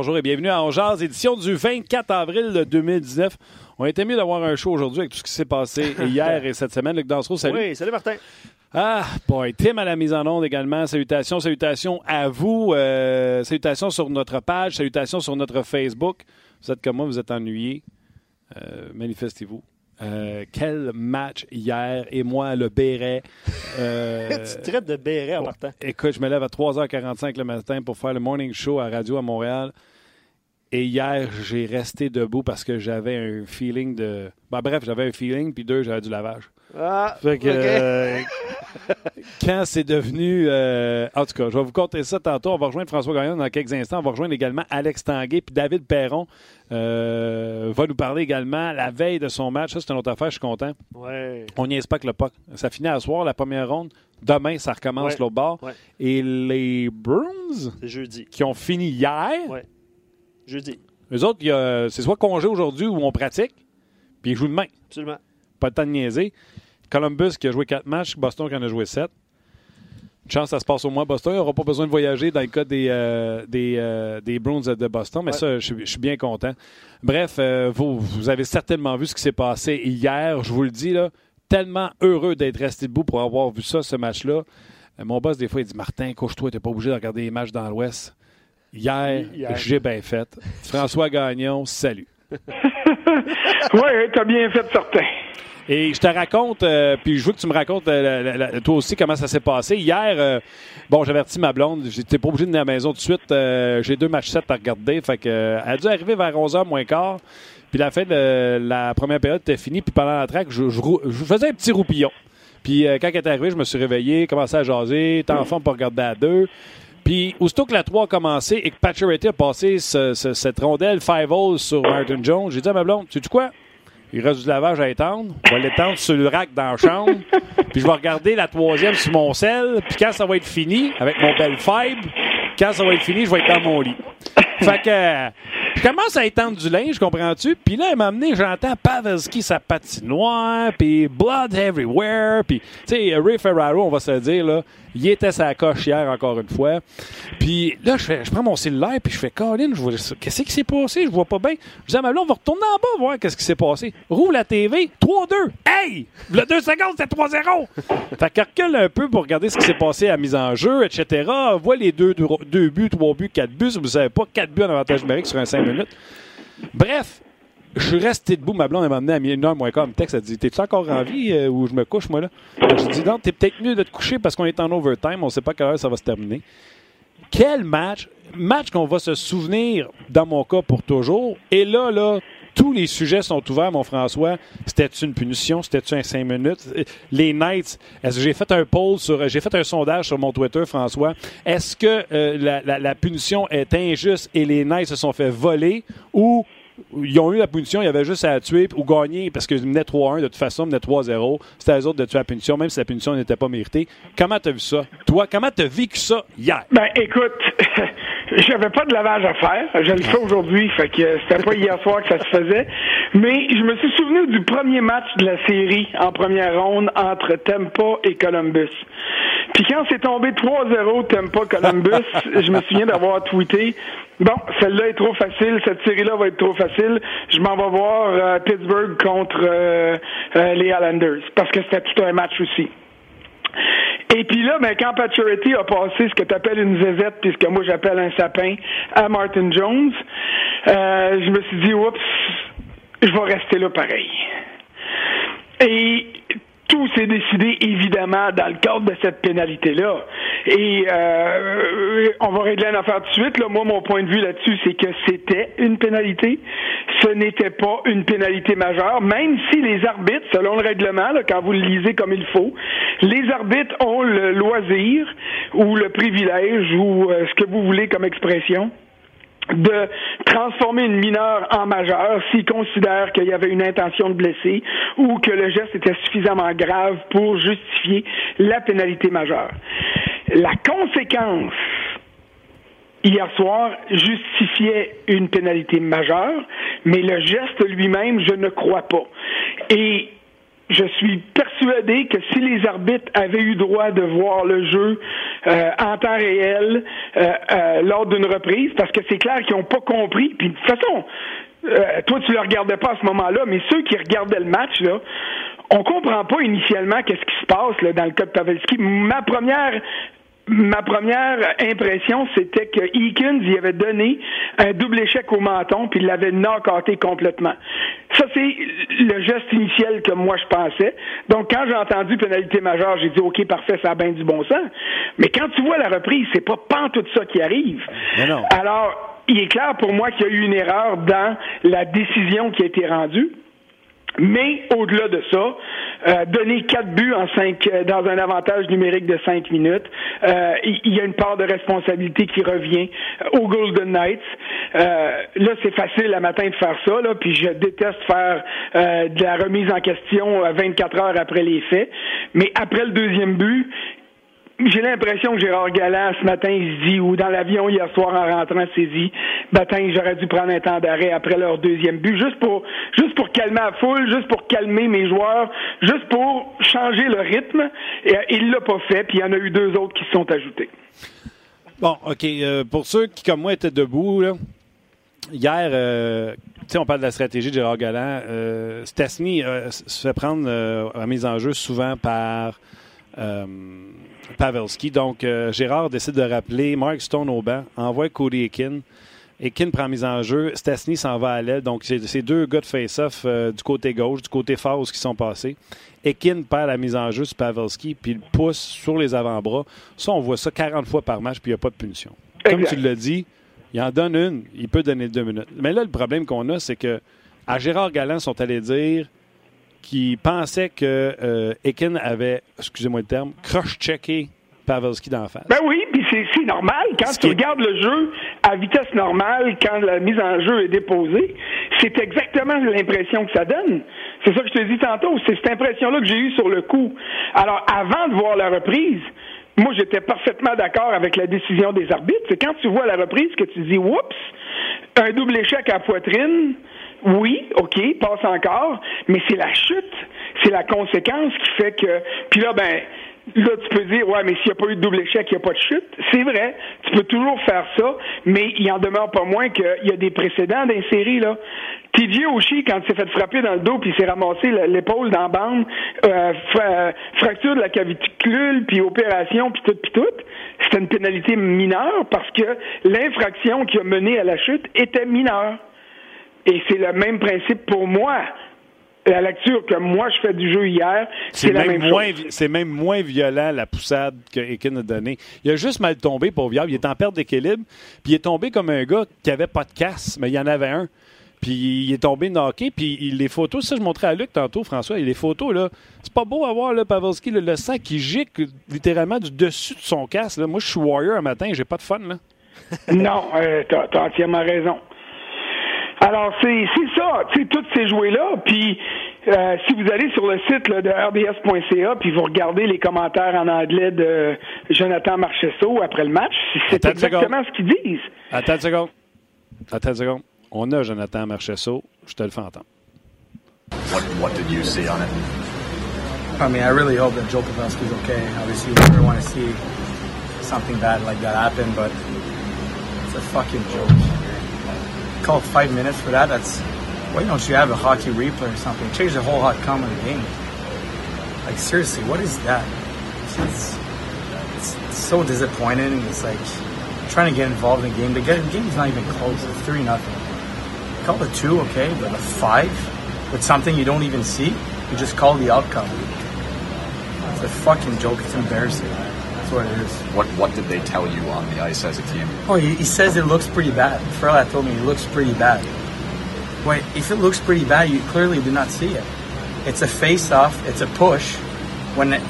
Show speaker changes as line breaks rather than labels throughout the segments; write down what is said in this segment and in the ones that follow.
Bonjour et bienvenue à Ongeaz, édition du 24 avril 2019. On était mieux d'avoir un show aujourd'hui avec tout ce qui s'est passé hier et cette semaine. Luc Dansereau, salut.
Oui, salut Martin.
Ah, boy, Tim à la mise en onde également. Salutations, salutations à vous. Euh, salutations sur notre page, salutations sur notre Facebook. Vous êtes comme moi, vous êtes ennuyés. Euh, manifestez-vous. Euh, quel match hier et moi le béret.
Euh, tu traites de béret partant.
Écoute, je me lève à 3h45 le matin pour faire le morning show à radio à Montréal. Et hier, j'ai resté debout parce que j'avais un feeling de. Ben, bref, j'avais un feeling, puis deux, j'avais du lavage.
Ah,
Fait que, euh, quand c'est devenu. euh, en tout cas, je vais vous compter ça tantôt. On va rejoindre François Gagnon dans quelques instants. On va rejoindre également Alex Tanguay. Puis David Perron euh, va nous parler également la veille de son match. Ça, c'est une autre affaire. Je suis content.
Ouais.
On n'y est pas que le puck. Ça finit à soir, la première ronde. Demain, ça recommence
Ouais.
l'autre bord.
Ouais.
Et les Bruins,
jeudi.
qui ont fini hier,
Ouais. Jeudi.
eux autres, c'est soit congé aujourd'hui ou on pratique. Puis ils jouent demain.
Absolument.
Pas le temps de niaiser. Columbus qui a joué 4 matchs, Boston qui en a joué 7. Une chance, ça se passe au moins Boston. Il n'aura pas besoin de voyager dans le cas des, euh, des, euh, des Bruins de Boston, mais
Ouais.
ça, je, suis- je suis bien content. Bref, euh, vous, vous avez certainement vu ce qui s'est passé hier. Je vous le dis, là, tellement heureux d'être resté debout pour avoir vu ça, ce match-là. Euh, mon boss, des fois, il dit Martin, couche-toi, t'es pas obligé de regarder les matchs dans l'Ouest. Hier,
Hier.
j'ai bien fait. François Gagnon, salut.
Oui, t'as bien fait certain.
Et je te raconte, euh, puis je veux que tu me racontes euh, la- la- la- toi aussi comment ça s'est passé. Hier, euh, bon, j'avertis ma blonde, j'étais pas obligé de venir à la maison tout de suite. J'ai deux matchs 7 à regarder, fait que, elle a dû arriver vers 11h moins quart. Puis la fin de la première période était finie, puis pendant la traque, je, je rou- je faisais un petit roupillon. Puis quand elle est arrivée, je me suis réveillé, commencé à jaser, t'es en forme pour regarder à deux. Puis, aussitôt que la 3 a commencé et que Pacioretty a passé ce- ce- cette rondelle 5 holes sur Martin Jones, j'ai dit à ma blonde, tu sais quoi? Il reste du lavage à étendre. On va l'étendre sur le rack dans la chambre. Puis je vais regarder la troisième sur mon sel. Puis quand ça va être fini, avec mon bel fibre, quand ça va être fini, je vais être dans mon lit. Fait que je commence à étendre du linge, comprends-tu? Puis là, elle m'a amené, j'entends Pavelski, sa patinoire, puis blood everywhere. Puis, tu sais, Ray Ferraro, on va se le dire, là, il était sa coche hier encore une fois. Puis là, je, prends mon cellulaire, puis je fais, Colin, je vois, qu'est-ce qui s'est passé? Je vois pas bien. Je dis à ma blonde, on va retourner en bas voir qu'est-ce qui s'est passé. Rouvre la TV, 3-2. Hey! Le 2 secondes, c'est 3-0. fait que recule un peu pour regarder ce qui s'est passé à mise en jeu, etc. Voit les deux, buts, trois buts, quatre buts. Si vous savez pas, quatre buts en avantage numérique sur un 5 minutes. Bref, je suis resté debout. Ma blonde m'a amené à une heure moins quart. Elle me texte, elle dit T'es-tu encore en vie euh, ou je me couche, moi, là? Je dis Non, t'es peut-être mieux de te coucher parce qu'on est en overtime. On ne sait pas à quelle heure ça va se terminer. Quel match Match qu'on va se souvenir, dans mon cas, pour toujours. Et là, là, tous les sujets sont ouverts, mon François. C'était-tu une punition? C'était-tu un 5 minutes? Les Knights, j'ai fait un poll sur, j'ai fait un sondage sur mon Twitter, François. Est-ce que euh, la, la- la punition est injuste et les Knights se sont fait voler ou ils ont eu la punition, il y avait juste à tuer ou gagner parce qu'ils menaient 3-1. De toute façon, ils menaient 3-0. C'était à eux autres de tuer la punition, même si la punition n'était pas méritée. Comment t'as vu ça? Toi, comment t'as vécu ça hier?
Ben, écoute, j'avais pas de lavage à faire. Je le fais aujourd'hui, fait que c'était pas hier soir que ça se faisait. Mais je me suis souvenu du premier match de la série en première ronde entre Tampa et Columbus. Puis quand c'est tombé 3-0 Tampa-Columbus, je me souviens d'avoir tweeté Bon, celle-là est trop facile, cette série-là va être trop facile. Je m'en vais voir euh, Pittsburgh contre euh, euh, les Islanders. Parce que c'était tout un match aussi. Et puis là, ben, quand Pacioretty a passé ce que tu appelles une zézette, puis ce que moi j'appelle un sapin, à Martin Jones, je me suis dit, oups, je vais rester là pareil. Et tout s'est décidé évidemment dans le cadre de cette pénalité-là. Et euh, on va régler une affaire tout de suite. Là. Moi, mon point de vue là-dessus, c'est que c'était une pénalité. Ce n'était pas une pénalité majeure, même si les arbitres, selon le règlement, quand vous le lisez comme il faut, les arbitres ont le loisir ou le privilège ou euh, ce que vous voulez comme expression de transformer une mineure en majeure s'ils considèrent qu'il y avait une intention de blesser ou que le geste était suffisamment grave pour justifier la pénalité majeure. La conséquence hier soir justifiait une pénalité majeure, mais le geste lui-même, je ne crois pas. Et je suis persuadé que si les arbitres avaient eu droit de voir le jeu euh, en temps réel euh, euh, lors d'une reprise, parce que c'est clair qu'ils n'ont pas compris. Puis de toute façon, toi tu le regardais pas à ce moment-là, mais ceux qui regardaient le match là, on comprend pas initialement qu'est-ce qui se passe là, dans le cas de Pavelski. Ma première ma première impression, c'était que Eakins y avait donné un double échec au menton, puis il l'avait knockouté complètement. Ça, c'est le geste initial que moi je pensais. Donc, quand j'ai entendu pénalité majeure, j'ai dit, OK, parfait, ça a bien du bon sens. Mais quand tu vois la reprise, c'est pas pas tout ça qui arrive. Alors, il est clair pour moi qu'il y a eu une erreur dans la décision qui a été rendue. Mais au-delà de ça, euh, donner quatre buts en cinq euh, dans un avantage numérique de cinq minutes, euh, il y a une part de responsabilité qui revient aux Golden Knights. là, c'est facile à matin de faire ça, là, puis je déteste faire de la remise en question 24 heures après les faits. Mais après le deuxième but, j'ai l'impression que Gérard Galland, ce matin, il se dit, ou dans l'avion hier soir en rentrant, s'est dit, matin, j'aurais dû prendre un temps d'arrêt après leur deuxième but, juste pour, juste pour calmer la foule, juste pour calmer mes joueurs, juste pour changer le rythme. Et, il l'a pas fait, puis il y en a eu deux autres qui se sont ajoutés.
Bon, OK. Euh, pour ceux qui, comme moi, étaient debout, là, hier, euh, on parle de la stratégie de Gérard Galland. Euh, Stasny euh, se fait prendre à mise en jeu souvent par Pavelski. Donc, euh, Gérard décide de rappeler Mark Stone au banc, envoie Cody Ekin. Ekin prend mise en jeu. Stastny s'en va à l'aile. Donc, c'est deux gars de face-off euh, du côté gauche, du côté fausse qui sont passés. Ekin perd la mise en jeu sur Pavelski, puis il pousse sur les avant-bras. Ça, on voit ça 40 fois par match, puis il n'y a pas de punition. Comme tu l'as dit, il en donne une, il peut donner deux minutes. Mais là, le problème qu'on a, c'est que à Gérard Galland sont allés dire qui pensait que euh, Ekin avait, excusez-moi le terme, crush-checké Pavelski d'en face.
Ben oui, puis c'est normal. Quand tu regardes le jeu à vitesse normale, quand la mise en jeu est déposée, c'est exactement l'impression que ça donne. C'est ça que je te dis tantôt. C'est cette impression-là que j'ai eue sur le coup. Alors, avant de voir la reprise, moi, j'étais parfaitement d'accord avec la décision des arbitres. C'est quand tu vois la reprise que tu dis, oups, un double échec à poitrine, oui, OK, passe encore, mais c'est la chute, c'est la conséquence qui fait que. Puis là, ben, Là, tu peux dire, ouais, mais s'il n'y a pas eu de double échec, il n'y a pas de chute. C'est vrai, tu peux toujours faire ça, mais il en demeure pas moins qu'il y a des précédents dans séries, là. TJ Oshie, quand il s'est fait frapper dans le dos, puis il s'est ramassé l'épaule dans la bande, euh, fracture de la clavicule, puis opération, puis tout, puis tout, c'était une pénalité mineure parce que l'infraction qui a mené à la chute était mineure. Et c'est le même principe pour moi. La lecture que moi je fais du jeu hier, c'est la même
moins,
chose.
C'est même moins violent la poussade que Ekin a donnée. Il a juste mal tombé pour Viable. Il est en perte d'équilibre. Puis il est tombé comme un gars qui avait pas de casse, mais il y en avait un. Puis il est tombé knocké, puis les photos, ça je montrais à Luc tantôt, François, et les photos, là, c'est pas beau à voir, là, Pavelski, le sang qui gicle littéralement du dessus de son casque. Là. Moi, je suis warrior un matin, j'ai pas de fun, là.
non, euh, t'as as entièrement raison. Alors, c'est ça, tu sais, toutes ces jouets-là. Puis, euh, si vous allez sur le site là, de rds.ca, puis vous regardez les commentaires en anglais de Jonathan Marchesso après le match, c'est exactement ce qu'ils disent.
Attends une seconde. Attends une seconde. On a Jonathan Marchesso. Je te le fais entendre.
What, what did you see on it?
I mean, I really hope that Joe Pavelski's okay. Obviously, we never want to see something bad like that happen, but it's a fucking joke called five minutes for that. That's why don't you have a hockey replay or something? Change the whole outcome of the game. Like seriously, what is that? It's, it's, so disappointing. It's like trying to get involved in the game. The game's not even close. It's three nothing. Call it two, okay, but a five with something you don't even see, you just call the outcome. It's a fucking joke. It's embarrassing what it is.
What What did they tell you on the ice as a team?
Oh, he, he says it looks pretty bad. Frolat told me it looks pretty bad. Wait, if it looks pretty bad, you clearly do not see it. It's a face-off. It's a push. When it,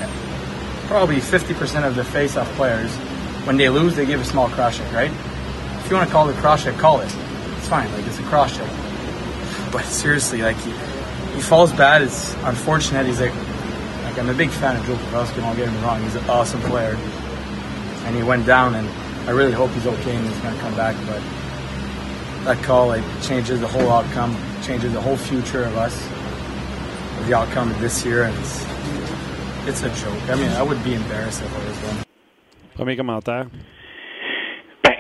probably 50% of the face-off players, when they lose, they give a small cross check, right? If you want to call it a cross check, call it. It's fine. Like it's a cross check. But seriously, like he, he falls bad. It's unfortunate. He's like like I'm a big fan of Joe Pavelski. Don't get me wrong; he's an awesome player, and he went down. And I really hope he's okay and he's going to come back. But that call like changes the whole outcome, changes the whole future of us. the outcome of this year, and it's it's a joke. I mean, I would be embarrassed if I was them.
Premier commentaire.
Ben,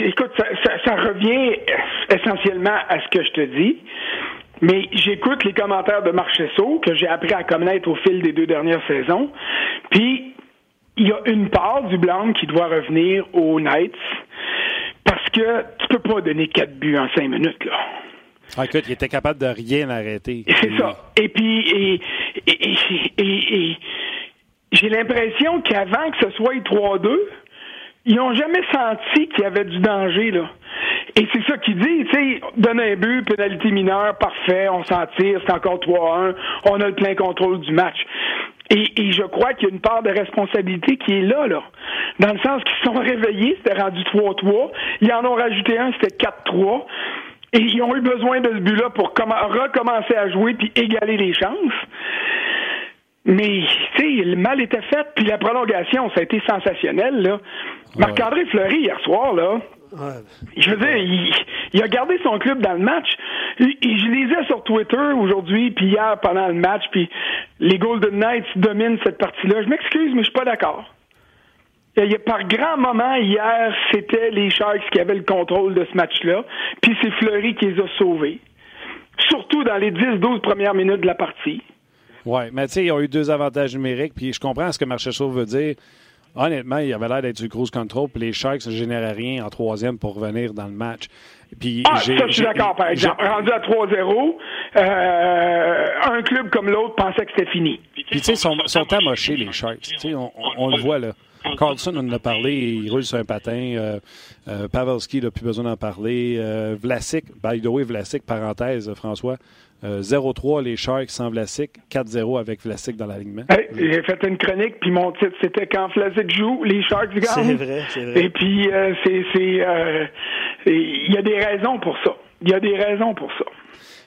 écoute, ça, ça, ça, revient essentiellement à ce que je te dis. Mais j'écoute les commentaires de Marchesso que j'ai appris à connaître au fil des deux dernières saisons. Puis il y a une part du blanc qui doit revenir aux Knights parce que tu peux pas donner quatre buts en cinq minutes là.
Ah, écoute, il était capable de rien arrêter.
C'est ça. Et puis, et, et, et, et j'ai l'impression qu'avant que ce soit 3-2, ils n'ont jamais senti qu'il y avait du danger, là. Et c'est ça qu'il dit, tu sais, donne un but, pénalité mineure, parfait, on s'en tire, c'est encore 3-1, on a le plein contrôle du match. Et, et je crois qu'il y a une part de responsabilité qui est là, là. Dans le sens qu'ils se sont réveillés, c'était rendu 3-3, ils en ont rajouté un, c'était 4-3. Et ils ont eu besoin de ce but-là pour recommencer à jouer puis égaler les chances. Mais, tu sais, le mal était fait, puis la prolongation, ça a été sensationnel, là. Marc-André Fleury, hier soir, là, je veux dire, il, il, a gardé son club dans le match. Et, je lisais sur Twitter aujourd'hui, puis hier pendant le match, puis les Golden Knights dominent cette partie-là. Je m'excuse, mais je suis pas d'accord. Il y a, par grand moment, hier, c'était les Sharks qui avaient le contrôle de ce match-là, puis c'est Fleury qui les a sauvés. Surtout dans les 10-12 premières minutes de la partie.
Oui, mais tu sais, ils ont eu deux avantages numériques, puis je comprends ce que Marchessault veut dire. Honnêtement, il avait l'air d'être du cruise control, puis les Sharks ne généraient rien en troisième pour revenir dans le match. Puis
ah, ça, je suis d'accord, par exemple. Rendu à 3-0, euh, un club comme l'autre pensait que c'était fini.
Puis, tu sais, ils sont, sont amochés, les Sharks. On, on, on, le voit, là. Carlson on en a parlé, il roule sur un patin. Euh, euh, Pavelski, il n'a plus besoin d'en parler. Vlasic, by the way, Vlasic, parenthèse, François. 0-3 les Sharks sans Vlasic, 4-0 avec Vlasic dans l'alignement.
Hey, j'ai fait une chronique, puis mon titre, c'était quand Vlasic joue, les Sharks gagnent.
C'est vrai, c'est vrai.
Et puis, c'est... Il y a des raisons pour ça. Il y a des raisons pour ça.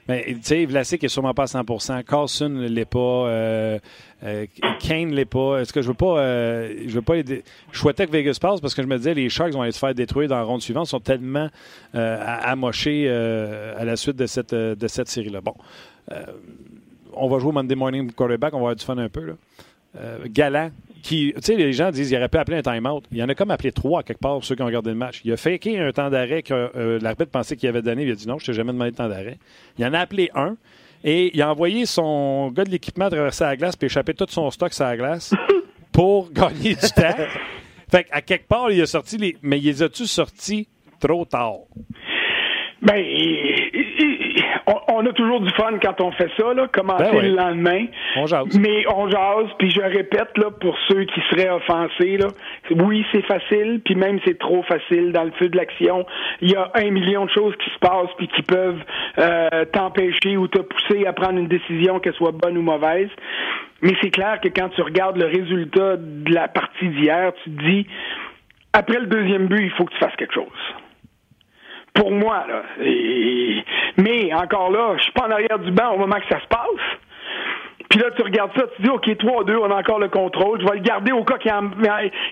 Mais tu sais, Vlasic est sûrement pas à 100% Carlson ne l'est pas. Euh, euh, Kane ne l'est pas. Est-ce que je veux pas. Euh, je veux pas Je souhaitais que Vegas passe parce que je me disais les Sharks vont aller se faire détruire dans la ronde suivante. Ils sont tellement euh, amochés à la suite de cette, de cette série-là. Bon. on va jouer Monday Morning Quarterback. On va avoir du fun un peu. Là. Galant, qui, tu sais, les gens disent qu'il aurait pu appeler un time-out. Il y en a comme appelé trois quelque part, ceux qui ont regardé le match. Il a faké un temps d'arrêt que euh, l'arbitre pensait qu'il avait donné. Il a dit non, je t'ai jamais demandé de temps d'arrêt. Il en a appelé un. Et il a envoyé son gars de l'équipement traverser la glace puis échapper tout son stock sur la glace pour gagner du temps. Fait qu'à quelque part, il a sorti les. Mais il les a-tu sortis trop tard?
Ben, on, a toujours du fun quand on fait ça, là, commencer
Ben oui.
le lendemain.
On jase.
Mais on jase, puis je répète, là, pour ceux qui seraient offensés, là, oui, c'est facile, puis même c'est trop facile dans le feu de l'action. Il y a un million de choses qui se passent, puis qui peuvent euh, t'empêcher ou te pousser à prendre une décision, qu'elle soit bonne ou mauvaise. Mais c'est clair que quand tu regardes le résultat de la partie d'hier, tu te dis, après le deuxième but, il faut que tu fasses quelque chose pour moi. Là. Mais encore là, je suis pas en arrière du banc au moment que ça se passe. Puis là, tu regardes ça, tu dis, OK, 3-2, on a encore le contrôle. Je vais le garder au cas qu'il en,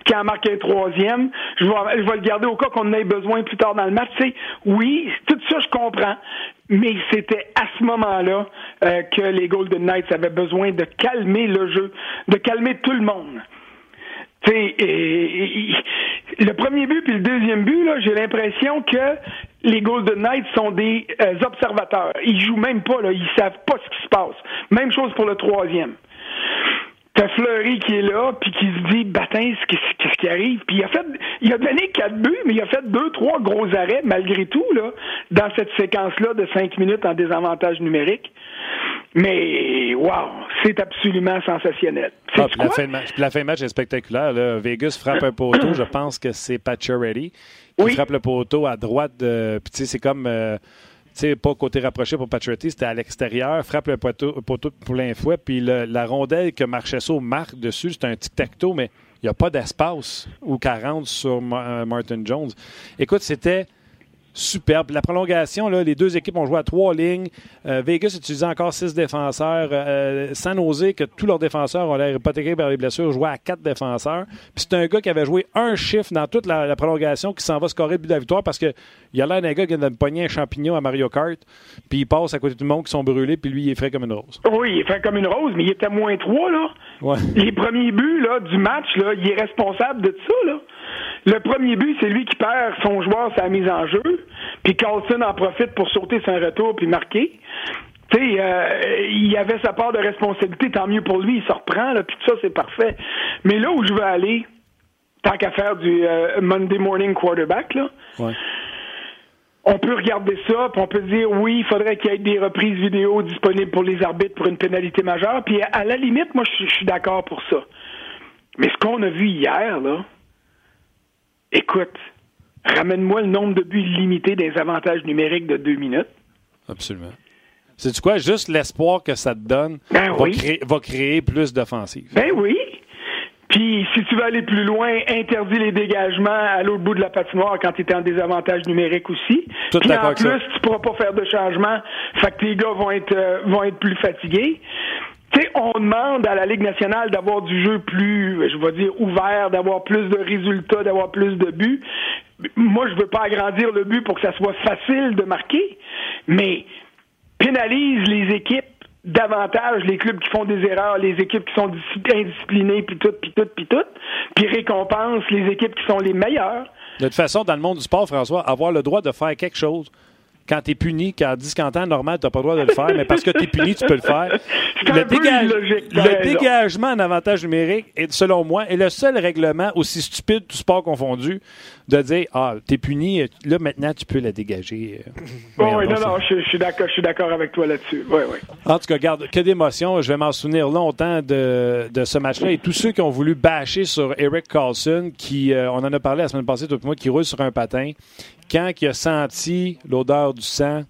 qu'il en marque un troisième. Je vais, je vais le garder au cas qu'on en ait besoin plus tard dans le match. Tu sais, oui, tout ça, je comprends. Mais c'était à ce moment-là euh, que les Golden Knights avaient besoin de calmer le jeu, de calmer tout le monde. Le premier but puis le deuxième but, j'ai l'impression que les Golden Knights sont des euh, observateurs. Ils jouent même pas, là, ils savent pas ce qui se passe. Même chose pour le troisième. T'as Fleury qui est là, puis qui se dit, Batin, qu'est-ce qu'est-ce qui arrive? Puis il a fait, il a donné quatre buts, mais il a fait deux, trois gros arrêts, malgré tout, là, dans cette séquence-là de cinq minutes en désavantage numérique. Mais, wow, c'est absolument sensationnel.
Ah, la, fin de match, puis la fin de match est spectaculaire. Là. Vegas frappe un poteau. Je pense que c'est Pacioretty qui
Oui.
frappe le poteau à droite. De, puis c'est comme... euh, sais, pas côté rapproché pour Pacioretty, c'était à l'extérieur, frappe le poteau, poteau de plein fouet, puis le- la rondelle que Marchesso marque dessus, c'est un tic-tac-toe, mais il n'y a pas d'espace ou 40 sur euh, Martin Jones. Écoute, c'était superbe. La prolongation, là, les deux équipes ont joué à trois lignes. Euh, Vegas utilisait encore six défenseurs. Euh, sans oser que tous leurs défenseurs ont l'air hypothéqués par les blessures, jouaient à quatre défenseurs. Puis c'est un gars qui avait joué un chiffre dans toute la, la prolongation qui s'en va scorer le but de la victoire parce que il a l'air d'un gars qui vient de pogner un champignon à Mario Kart, puis il passe à côté de tout le monde qui sont brûlés, puis lui, il est frais comme une rose.
Oui, il est frais comme une rose, mais il était moins trois, là.
Ouais.
Les premiers buts là, du match, là, il est responsable de ça, là. Le premier but, c'est lui qui perd son joueur sa mise en jeu, puis Carlson en profite pour sauter son retour puis marquer. Tu sais, euh, il avait sa part de responsabilité, tant mieux pour lui, il se reprend, là, puis tout ça, c'est parfait. Mais là où je veux aller, tant qu'à faire du euh, Monday morning quarterback, là,
Ouais.
on peut regarder ça, puis on peut dire oui, il faudrait qu'il y ait des reprises vidéo disponibles pour les arbitres pour une pénalité majeure. Puis à la limite, moi, je suis- je suis d'accord pour ça. Mais ce qu'on a vu hier, là, écoute, ramène-moi le nombre de buts limité des avantages numériques de deux minutes.
Absolument. C'est quoi? Juste l'espoir que ça te donne
Ben
va,
oui.
créer, va créer plus d'offensives.
Ben oui. Puis, si tu veux aller plus loin, interdis les dégagements à l'autre bout de la patinoire quand tu es en désavantage numérique aussi.
Tout
Puis en
avec ça.
plus, tu pourras pas faire de changement, fait que tes gars vont être euh, vont être plus fatigués. Sais, on demande à la Ligue nationale d'avoir du jeu plus, je vais dire, ouvert, d'avoir plus de résultats, d'avoir plus de buts. Moi, je veux pas agrandir le but pour que ça soit facile de marquer, mais pénalise les équipes davantage les clubs qui font des erreurs, les équipes qui sont disci- indisciplinées, puis tout, puis tout, puis tout, puis récompense les équipes qui sont les meilleures.
De toute façon, dans le monde du sport, François, avoir le droit de faire quelque chose quand tu es puni, qu'à 10 ans normal, tu n'as pas le droit de le faire, mais parce que tu es puni, tu peux le faire. Le dégagement en avantage numérique, est, selon moi, est le seul règlement aussi stupide, tout sport confondu, de dire Ah, tu es puni, là maintenant tu peux la dégager. Euh,
Bon,
voyons
oui, non, non, je, je suis d'accord, avec toi là-dessus. Oui, oui.
En tout cas, regarde, que d'émotions. Je vais m'en souvenir longtemps de, de ce match-là. Et tous ceux qui ont voulu bâcher sur Eric Carlson, qui, euh, on en a parlé la semaine passée, tout le monde, qui roule sur un patin, quand il a senti l'odeur du sang,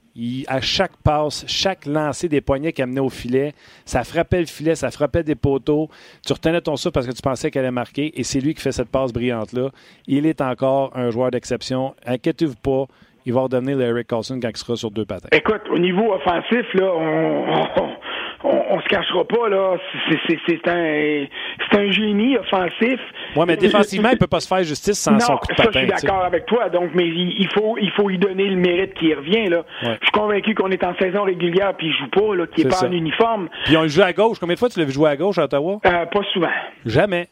à chaque passe, chaque lancer des poignets qu'il amenait au filet, ça frappait le filet, ça frappait des poteaux. Tu retenais ton souffle parce que tu pensais qu'elle allait marquer. Et c'est lui qui fait cette passe brillante-là. Il est encore un joueur d'exception. Inquiétez-vous pas. Il va redevenir le Eric Carlson quand il sera sur deux patins.
Écoute, au niveau offensif, là, on, on, se cachera pas, là. C'est- un, un génie offensif.
Oui, mais défensivement, il ne peut pas se faire justice sans
non,
son coup de
ça,
patin.
je suis d'accord avec toi. Donc, mais il, il faut, il faut y donner le mérite qui revient, là.
Ouais.
Je suis convaincu qu'on est en saison régulière puis il joue pas, là, qu'il est
C'est
pas
ça.
en uniforme.
Puis on le joue à gauche. Combien de fois tu l'as vu jouer à gauche à Ottawa?
Euh, pas souvent.
Jamais.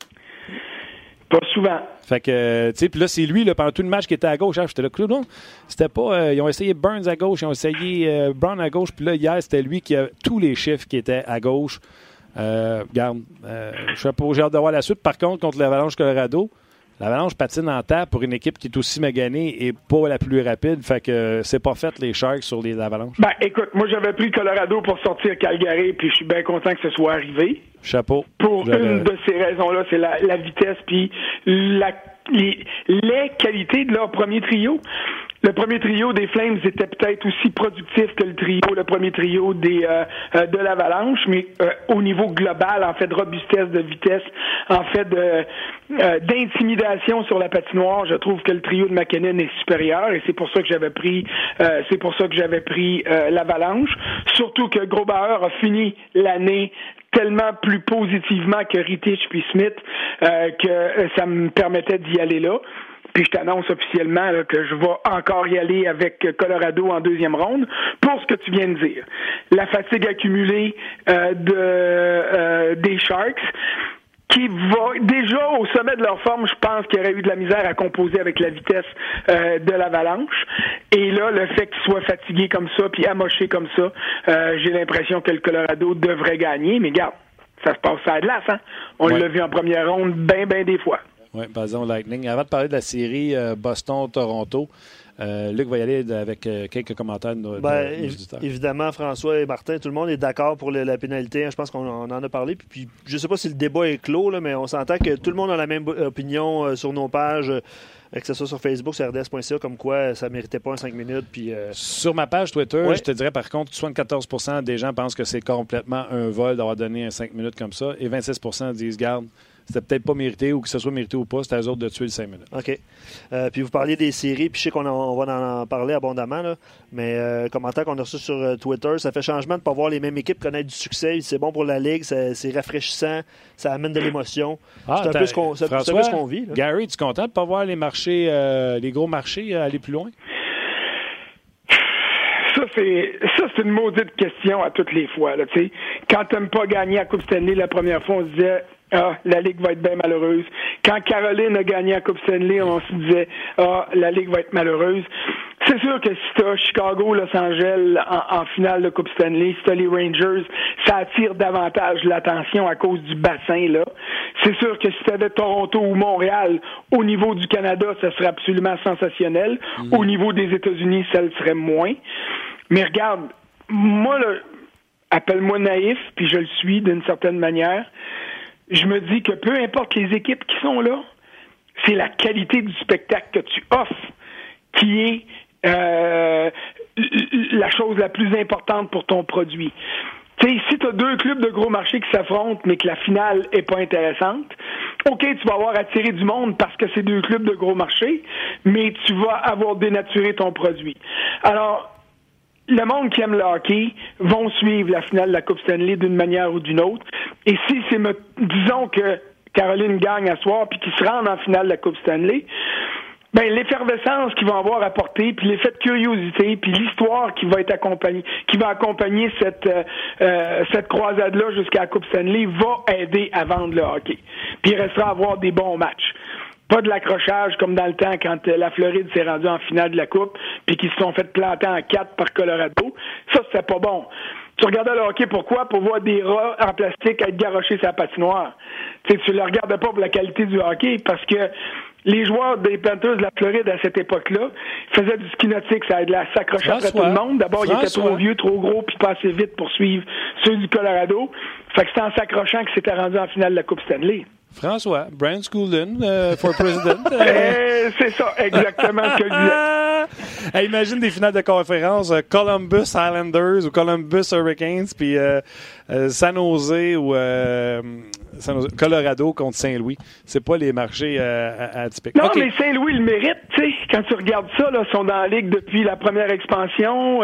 Pas souvent.
Fait que, tu sais, puis là, c'est lui, là, pendant tout le match qui était à gauche. hein, J'étais là, Cloudon, c'était pas. euh, ils ont essayé Burns à gauche, ils ont essayé euh, Brown à gauche, puis là, hier, c'était lui qui a tous les chiffres qui étaient à gauche. Euh, regarde, euh, je sais pas, j'ai hâte de voir la suite. Par contre, contre l'Avalanche Colorado, l'Avalanche patine en terre pour une équipe qui est aussi maganée et pas la plus rapide. Fait que c'est pas fait les Sharks sur les Avalanches.
Ben, écoute, moi, j'avais pris Colorado pour sortir Calgary, puis je suis bien content que ce soit arrivé.
Chapeau.
Pour une de ces raisons-là, c'est la, la vitesse puis la, les, les qualités de leur premier trio. Le premier trio des Flames était peut-être aussi productif que le trio, le premier trio des euh, euh, de l'Avalanche, mais euh, au niveau global, en fait de robustesse, de vitesse, en fait de euh, d'intimidation sur la patinoire, je trouve que le trio de McKinnon est supérieur et c'est pour ça que j'avais pris euh, c'est pour ça que j'avais pris euh, l'Avalanche. Surtout que Grobauer a fini l'année tellement plus positivement que Rittich puis Smith euh, que euh, ça me permettait d'y aller là. Puis je t'annonce officiellement là, que je vais encore y aller avec Colorado en deuxième ronde pour ce que tu viens de dire. La fatigue accumulée euh, de euh, des Sharks qui va déjà au sommet de leur forme, je pense qu'il y aurait eu de la misère à composer avec la vitesse euh, de l'avalanche. Et là, le fait qu'ils soient fatigués comme ça, puis amochés comme ça, euh, j'ai l'impression que le Colorado devrait gagner. Mais regarde, ça se passe à la glace, hein? On
Ouais.
l'a vu en première ronde bien, bien des fois.
Oui, basons Lightning. Avant de parler de la série euh, Boston-Toronto, euh, Luc va y aller avec euh, quelques commentaires de nos, de
Ben,
nos
évidemment, François et Martin, tout le monde est d'accord pour le- la pénalité. hein. Je pense qu'on on en a parlé. Puis, puis je ne sais pas si le débat est clos, là, mais on s'entend que tout le monde a la même opinion euh, sur nos pages, que ce soit sur Facebook, sur rds.ca, comme quoi ça ne méritait pas un 5 minutes. Puis, euh,
Sur ma page Twitter,
Ouais.
je te dirais par contre, 74% des gens pensent que c'est complètement un vol d'avoir donné un 5 minutes comme ça et 26% disent, garde, c'était peut-être pas mérité ou que ce soit mérité ou pas, c'était à eux autres de tuer le 5 minutes.
OK. Euh, puis vous parliez des séries, puis je sais qu'on on va en parler abondamment, là, mais euh, commentaire qu'on a reçu sur euh, Twitter, ça fait changement de ne pas voir les mêmes équipes connaître du succès. C'est bon pour la Ligue, c'est rafraîchissant, ça amène de l'émotion. c'est un
Ah,
ce qu'on c'est un peu ce qu'on vit. là.
Gary, tu es content de pas voir les marchés, euh, les gros marchés euh, aller plus loin?
Ça, c'est ça, c'est une maudite question à toutes les fois. Là, tu sais. Quand t'aimes pas gagner à Coupe Stanley la première fois, on se disait Ah, la Ligue va être bien malheureuse. Quand Caroline a gagné à Coupe Stanley, on se disait Ah, la Ligue va être malheureuse. C'est sûr que si t'as Chicago, Los Angeles en, en finale de Coupe Stanley, si t'as les Rangers, ça attire davantage l'attention à cause du bassin, là. C'est sûr que si t'avais Toronto ou Montréal au niveau du Canada, ça serait absolument sensationnel. Au niveau des États-Unis, ça le serait moins. Mais regarde, moi, là, appelle-moi naïf, puis je le suis d'une certaine manière. Je me dis que peu importe les équipes qui sont là, c'est la qualité du spectacle que tu offres qui est euh, la chose la plus importante pour ton produit. Tu sais, si tu as deux clubs de gros marché qui s'affrontent, mais que la finale est pas intéressante, OK, tu vas avoir attiré du monde parce que c'est deux clubs de gros marché, mais tu vas avoir dénaturé ton produit. Alors, le monde qui aime le hockey vont suivre la finale de la Coupe Stanley d'une manière ou d'une autre. Et si c'est, me- disons que Caroline gagne à soir puis qu'ils se rendent en finale de la Coupe Stanley, ben l'effervescence qu'ils vont avoir apportée, puis l'effet de curiosité, puis l'histoire qui va être accompagnée, qui va accompagner cette euh, euh, cette croisade-là jusqu'à la Coupe Stanley va aider à vendre le hockey. Puis il restera à avoir des bons matchs. Pas de l'accrochage comme dans le temps quand euh, la Floride s'est rendue en finale de la Coupe, puis qu'ils se sont fait planter en quatre par Colorado. Ça, c'était pas bon. Tu regardais le hockey, pourquoi? Pour voir des rats en plastique être garochés sur la patinoire. Tu tu le regardais pas pour la qualité du hockey, parce que les joueurs des Panthers de la Floride à cette époque-là faisaient du ski nautique, ça aidait à s'accrocher après tout le monde. D'abord, ils étaient trop vieux, trop gros, puis pas assez vite pour suivre ceux du Colorado. Fait que c'était en s'accrochant que c'était rendu en finale de la Coupe Stanley.
François, Brian Schoolin euh, for president. euh.
Eh, c'est ça, exactement ce que je disais.
Imagine des finales de conférence euh, Columbus Islanders ou Columbus Hurricanes, puis euh, euh, San Jose ou San Jose- Colorado contre Saint-Louis. C'est pas les marchés à- atypiques.
Non, mais Saint-Louis le mérite, tu sais. Quand tu regardes ça, là, ils sont dans la ligue depuis la première expansion,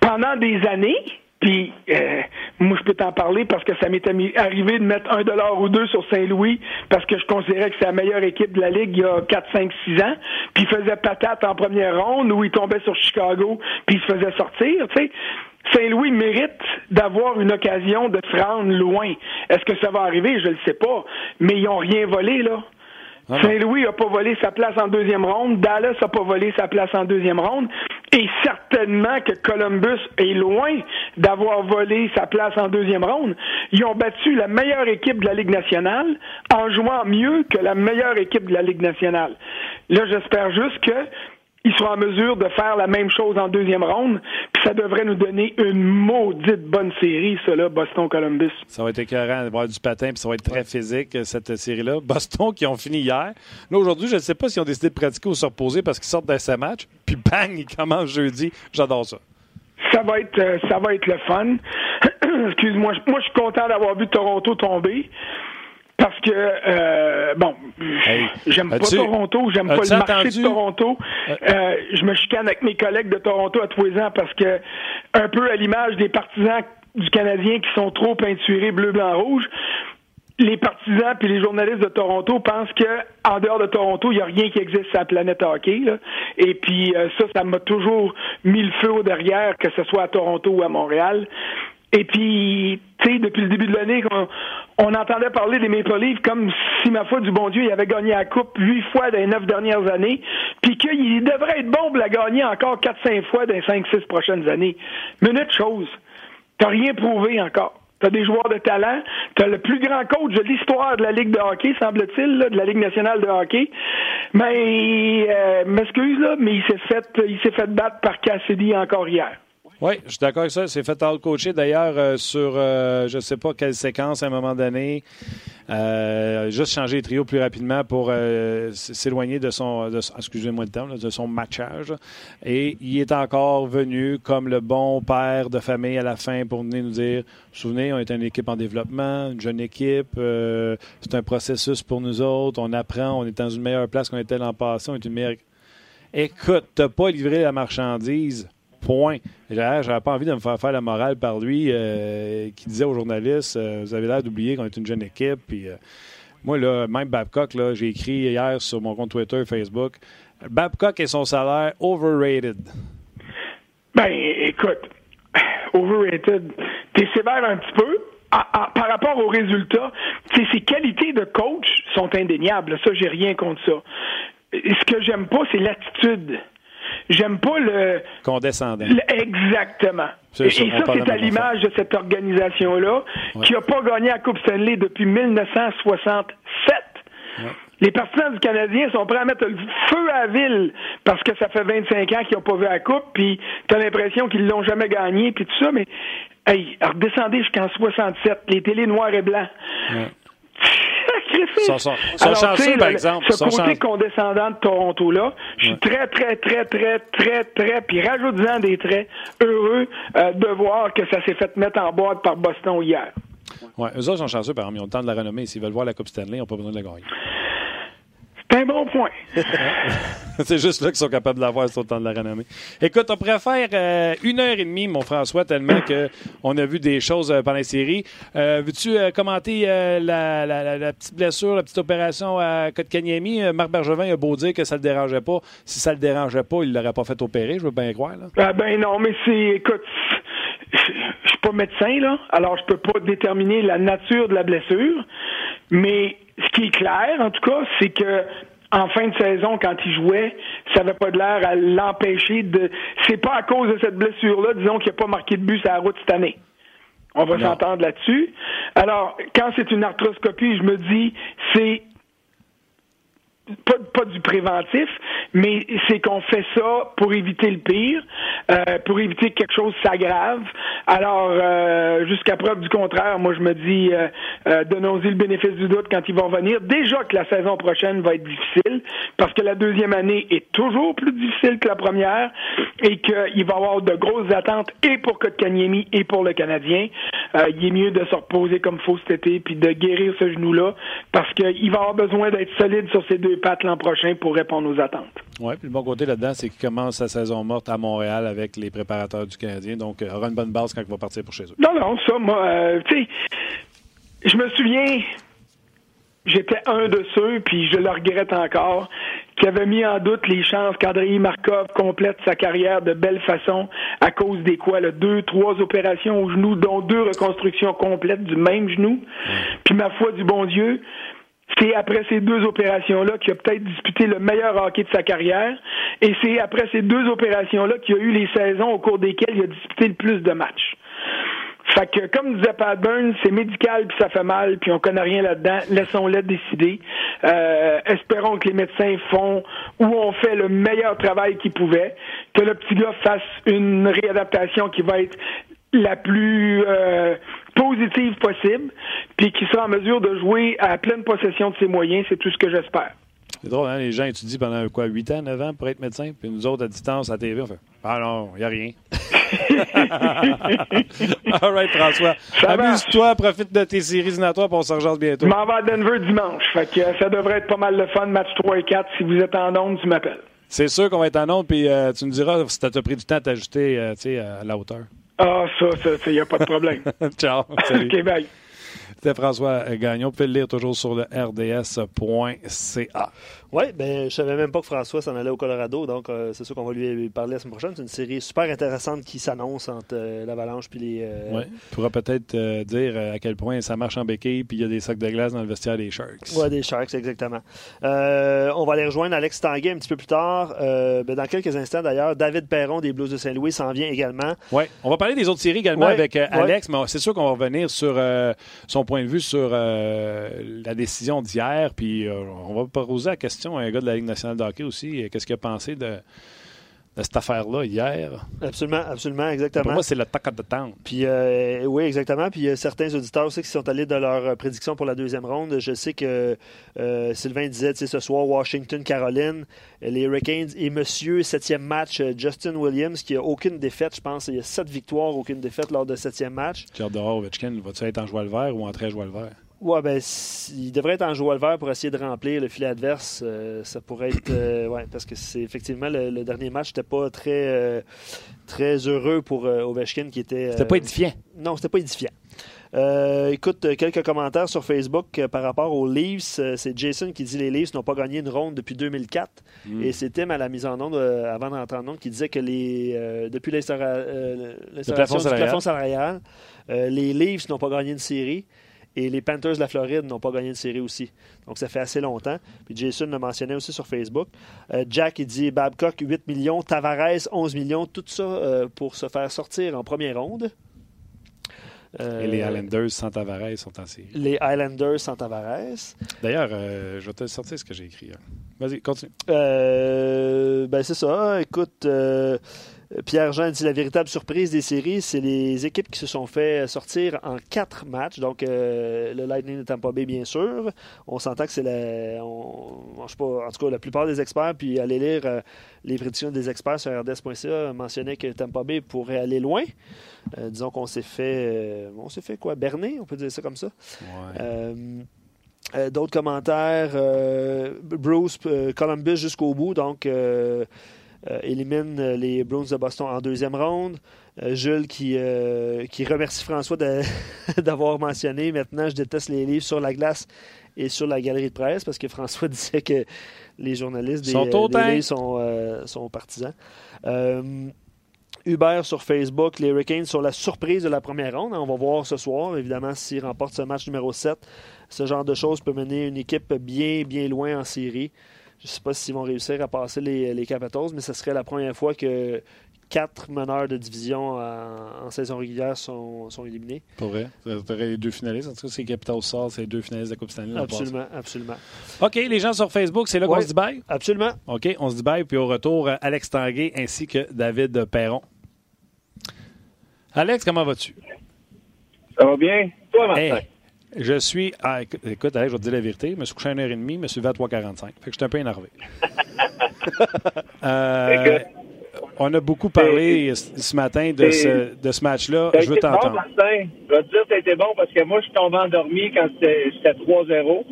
pendant des années. Puis, euh, moi, je peux t'en parler parce que ça m'est arrivé de mettre un dollar ou deux sur Saint-Louis parce que je considérais que c'est la meilleure équipe de la Ligue il y a 4, 5, 6 ans. Puis, ils faisaient patate en première ronde où ils tombaient sur Chicago puis ils se faisaient sortir, tu sais. Saint-Louis mérite d'avoir une occasion de se rendre loin. Est-ce que ça va arriver? Je ne le sais pas. Mais ils n'ont rien volé, là.
Ah.
Saint-Louis n'a pas volé sa place en deuxième ronde. Dallas n'a pas volé sa place en deuxième ronde. Et certainement que Columbus est loin d'avoir volé sa place en deuxième ronde. Ils ont battu la meilleure équipe de la Ligue nationale en jouant mieux que la meilleure équipe de la Ligue nationale. Là, j'espère juste que ils seront en mesure de faire la même chose en deuxième ronde, puis ça devrait nous donner une maudite bonne série, ça là, Boston-Columbus.
Ça va être écœurant d'avoir du patin, puis ça va être très physique, cette série-là. Boston qui ont fini hier. Là, aujourd'hui, je ne sais pas s'ils ont décidé de pratiquer ou se reposer parce qu'ils sortent d'un ces match, puis bang, ils commencent jeudi. J'adore ça.
Ça va être, euh, ça va être le fun. Excuse-moi, moi je suis content d'avoir vu Toronto tomber. Parce que, euh, bon,
Hey,
j'aime pas Toronto, j'aime pas le marché
entendu-
de Toronto. Euh, je me chicane avec mes collègues de Toronto à tous les ans parce que, un peu à l'image des partisans du Canadien qui sont trop peinturés bleu, blanc, rouge, les partisans puis les journalistes de Toronto pensent que en dehors de Toronto, il n'y a rien qui existe sur la planète hockey. là. Et puis euh, ça, ça m'a toujours mis le feu au derrière, que ce soit à Toronto ou à Montréal. Et puis, tu sais, depuis le début de l'année, on, entendait parler des Maple Leafs comme si, ma foi du bon Dieu, il avait gagné la Coupe huit fois dans les neuf dernières années, puis qu'il devrait être bon pour la gagner encore quatre, cinq fois dans les cinq, six prochaines années. Autre chose, t'as rien prouvé encore. T'as des joueurs de talent. T'as le plus grand coach de l'histoire de la Ligue de hockey, semble-t-il, de la Ligue nationale de hockey. Mais, euh, m'excuse, là, mais il s'est fait, il s'est fait battre par Cassidy encore hier.
Oui, je suis d'accord avec ça. C'est fait out-coacher d'ailleurs euh, sur euh, je ne sais pas quelle séquence à un moment donné. Euh, juste changer les trios plus rapidement pour s'éloigner de son, excusez-moi le terme, de son matchage. Et il est encore venu comme le bon père de famille à la fin pour venir nous dire, souvenez, on est une équipe en développement, une jeune équipe, c'est un processus pour nous autres, on apprend, on est dans une meilleure place qu'on était l'an passé, on est une meilleure... Écoute, t'as pas livré la marchandise. Point. J'avais pas envie de me faire faire la morale par lui euh, qui disait aux journalistes euh, Vous avez l'air d'oublier qu'on est une jeune équipe. Puis, euh, moi, là, même Babcock, j'ai écrit hier sur mon compte Twitter, Facebook Babcock et son salaire overrated.
Ben, écoute, overrated. T'es sévère un petit peu. Par rapport aux résultats, ses qualités de coach sont indéniables. Ça, j'ai rien contre ça. Ce que j'aime pas, c'est l'attitude. J'aime pas le,
Condescendant.
le- exactement. Et,
ça,
et c'est à l'image de cette organisation-là qui n'a pas gagné la Coupe Stanley depuis 1967. Les partisans du Canadien sont prêts à mettre le feu à la ville parce que ça fait 25 ans qu'ils n'ont pas vu la Coupe, puis tu as l'impression qu'ils l'ont jamais gagné, puis tout ça, mais hey, redescendez jusqu'en 67, les télés noirs et blancs.
Sont
Alors,
chanceux, par
le-
exemple.
Ce côté
chanceux.
condescendant de Toronto-là, je suis très, très, très, très, très, très, puis rajoute-en des traits, heureux euh, de voir que ça s'est fait mettre en boîte par Boston hier.
Ouais, eux autres sont chanceux, par exemple. Ils ont le temps de la renommée. S'ils veulent voir la Coupe Stanley, ils n'ont pas besoin de la gagner.
C'est un bon point.
C'est juste là qu'ils sont capables de l'avoir sur le temps de la renommée. Écoute, on pourrait faire euh, une heure et demie, mon François, tellement qu'on a vu des choses euh, pendant la série. Euh, Veux-tu euh, commenter euh, la, la- la- petite blessure, la petite opération à Kotkaniemi? Marc Bergevin a beau dire que ça le dérangeait pas. Si ça le dérangeait pas, il l'aurait pas fait opérer, je veux bien croire. Là.
Ah ben non, mais c'est, écoute, je je suis pas médecin, là, alors je peux pas déterminer la nature de la blessure, mais ce qui est clair, en tout cas, c'est que en fin de saison, quand il jouait, ça n'avait pas de l'air à l'empêcher de... C'est pas à cause de cette blessure-là, disons, qu'il n'a pas marqué de but sur la route cette année. On va s'entendre là-dessus. Alors, quand c'est une arthroscopie, je me dis, c'est pas, du préventif, mais c'est qu'on fait ça pour éviter le pire, euh, pour éviter que quelque chose s'aggrave. Alors, euh, jusqu'à preuve du contraire, moi je me dis, euh, donnons-y le bénéfice du doute quand ils vont venir. Déjà que la saison prochaine va être difficile, parce que la deuxième année est toujours plus difficile que la première, et qu'il va y avoir de grosses attentes et pour Kotkaniemi et pour le Canadien. Il est mieux de se reposer comme faut cet été, puis de guérir ce genou-là, parce qu'il va avoir besoin d'être solide sur ses deux pattes l'an prochain pour répondre aux attentes.
Ouais, puis le bon côté là-dedans, c'est qu'il commence sa saison morte à Montréal avec les préparateurs du Canadien. Donc, il aura une bonne base quand il va partir pour chez eux.
Non, non, ça, moi, euh, tu sais, je me souviens, j'étais un de ceux, puis je le regrette encore, qui avait mis en doute les chances qu'Andrei Markov complète sa carrière de belle façon à cause des quoi, là, deux, trois opérations au genou, dont deux reconstructions complètes du même genou. Puis ma foi du bon Dieu, c'est après ces deux opérations-là qu'il a peut-être disputé le meilleur hockey de sa carrière. Et c'est après ces deux opérations-là qu'il a eu les saisons au cours desquelles il a disputé le plus de matchs. Fait que, comme disait Pat Burns, c'est médical puis ça fait mal puis on connaît rien là-dedans. Laissons-les décider. Euh, espérons que les médecins font ou ont fait le meilleur travail qu'ils pouvaient. Que le petit gars fasse une réadaptation qui va être la plus euh, positive possible, puis qu'il sera en mesure de jouer à pleine possession de ses moyens. C'est tout ce que j'espère.
C'est drôle, hein? Les gens étudient pendant quoi, 8 ans, 9 ans pour être médecin, puis nous autres, à distance, à TV, on fait Ah non, il n'y a rien. All right, François. Amuse-toi, profite de tes séries éliminatoires, puis on se bientôt.
Je m'en vais à Denver dimanche. Fait que euh, ça devrait être pas mal de fun. Match 3 et 4. Si vous êtes en onde, tu m'appelles.
C'est sûr qu'on va être en onde, puis euh, tu nous diras si t'as pris du temps à t'ajuster euh, tu à la hauteur.
Ah, ça, ça, il n'y a pas de problème.
Ciao. Salut.
OK, bye.
C'était François Gagnon. Vous pouvez le lire toujours sur le rds.ca.
Oui, ben, je savais même pas que François s'en allait au Colorado, donc euh, c'est sûr qu'on va lui parler la semaine prochaine. C'est une série super intéressante qui s'annonce entre euh, l'Avalanche puis les. euh,
Ouais. Tu pourras peut-être euh, dire à quel point ça marche en béquille, puis il y a des sacs de glace dans le vestiaire des Sharks.
Ouais, des Sharks, exactement. On va aller rejoindre Alex Tanguay un petit peu plus tard. Ben, dans quelques instants, d'ailleurs, David Perron des Blues de Saint-Louis s'en vient également.
Ouais. On va parler des autres séries également
Ouais,
avec
ouais.
Alex, mais c'est sûr qu'on va revenir sur son point de vue sur la décision d'hier. Puis on va poser la question à un gars de la Ligue nationale de hockey aussi. euh, Qu'est-ce qu'il a pensé de, de cette affaire-là hier?
Absolument, absolument,
Pour
exactement.
moi, c'est le tac de temps.
Puis, euh, oui, exactement. Puis, il y a certains auditeurs aussi qui sont allés dans leur euh, prédiction pour la deuxième ronde. Je sais que euh, Sylvain disait, tu sais, ce soir, Washington, Caroline, les Hurricanes et monsieur, septième match, euh, Justin Williams, qui a aucune défaite, je pense. Il y a sept victoires, aucune défaite lors de septième match.
J'ai hâte de voir Ovechkin. Va-tu être en joie le vert ou en très joie le vert?
Ouais, ben, il devrait être en joueur le vert pour essayer de remplir le filet adverse. Euh, ça pourrait être. euh, ouais, parce que c'est effectivement le, le dernier match, n'était pas très, euh, très heureux pour euh, Ovechkin qui était.
C'était pas édifiant.
Non, c'était pas édifiant. Euh, écoute, quelques commentaires sur Facebook euh, par rapport aux Leafs. Euh, c'est Jason qui dit les Leafs n'ont pas gagné une ronde depuis 2004.
Mm.
Et c'est Tim à la mise en onde, euh, avant d'entrer en onde, qui disait que les, euh, depuis l'instaura- euh, l'instauration du plafond salarial, euh, les Leafs n'ont pas gagné une série. Et les Panthers de la Floride n'ont pas gagné une série aussi. Donc, ça fait assez longtemps. Puis Jason l'a mentionné aussi sur Facebook. Euh, Jack, il dit Babcock, 8 millions. Tavares, 11 millions. Tout ça euh, pour se faire sortir en première ronde. Euh,
Et les Islanders sans Tavares sont en série.
les Highlanders sans Tavares.
D'ailleurs, euh, je vais te sortir ce que j'ai écrit. hier. Vas-y, continue.
Euh, ben c'est ça. Écoute, euh, Pierre-Jean dit la véritable surprise des séries, c'est les équipes qui se sont fait sortir en quatre matchs. Donc, euh, le Lightning de Tampa Bay, bien sûr. On s'entend que c'est la. On, je sais pas, en tout cas, la plupart des experts, puis aller lire euh, les prédictions des experts sur RDS.ca mentionnaient que Tampa Bay pourrait aller loin. Euh, disons qu'on s'est fait. on s'est fait quoi? Berner, on peut dire ça comme ça.
Ouais.
Euh, D'autres commentaires. euh, Bruce, euh, Columbus jusqu'au bout, donc élimine euh, les Bruins de Boston en deuxième ronde. Euh, Jules qui, euh, qui remercie François d'avoir mentionné maintenant je déteste les livres sur la glace et sur la galerie de presse parce que François disait que les journalistes des,
Sont
euh, des sont, euh, sont partisans. Euh, Hubert sur Facebook, les Hurricanes sont la surprise de la première ronde. On va voir ce soir, évidemment, s'ils remportent ce match numéro 7. Ce genre de choses peut mener une équipe bien, bien loin en série. Je ne sais pas s'ils vont réussir à passer les, les Capitals, mais ce serait la première fois que quatre meneurs de division en, en saison régulière sont, sont éliminés.
Pour vrai. Tu aurais les deux finalistes. En tout cas, c'est Capital Sort, c'est les deux finalistes de la Coupe Stanley.
Absolument, absolument.
OK, les gens sur Facebook, c'est là qu'on se dit bye?
Absolument.
OK, on se dit bye. Puis au retour, Alex Tanguay ainsi que David Perron. Alex, comment vas-tu?
Ça va bien? Toi, Martin?
Hey, je suis. ah, écoute, Alex, je vais te dire la vérité. Je me suis couché à 1h30, je me suis levé à 3h45. Fait que je suis un peu énervé. Euh, on a beaucoup parlé ce matin de ce, de ce match-là. Je veux
été bon,
t'entendre.
Martin. Je vais te dire que été bon parce que moi, je suis tombé endormi quand c'était c'était 3-0.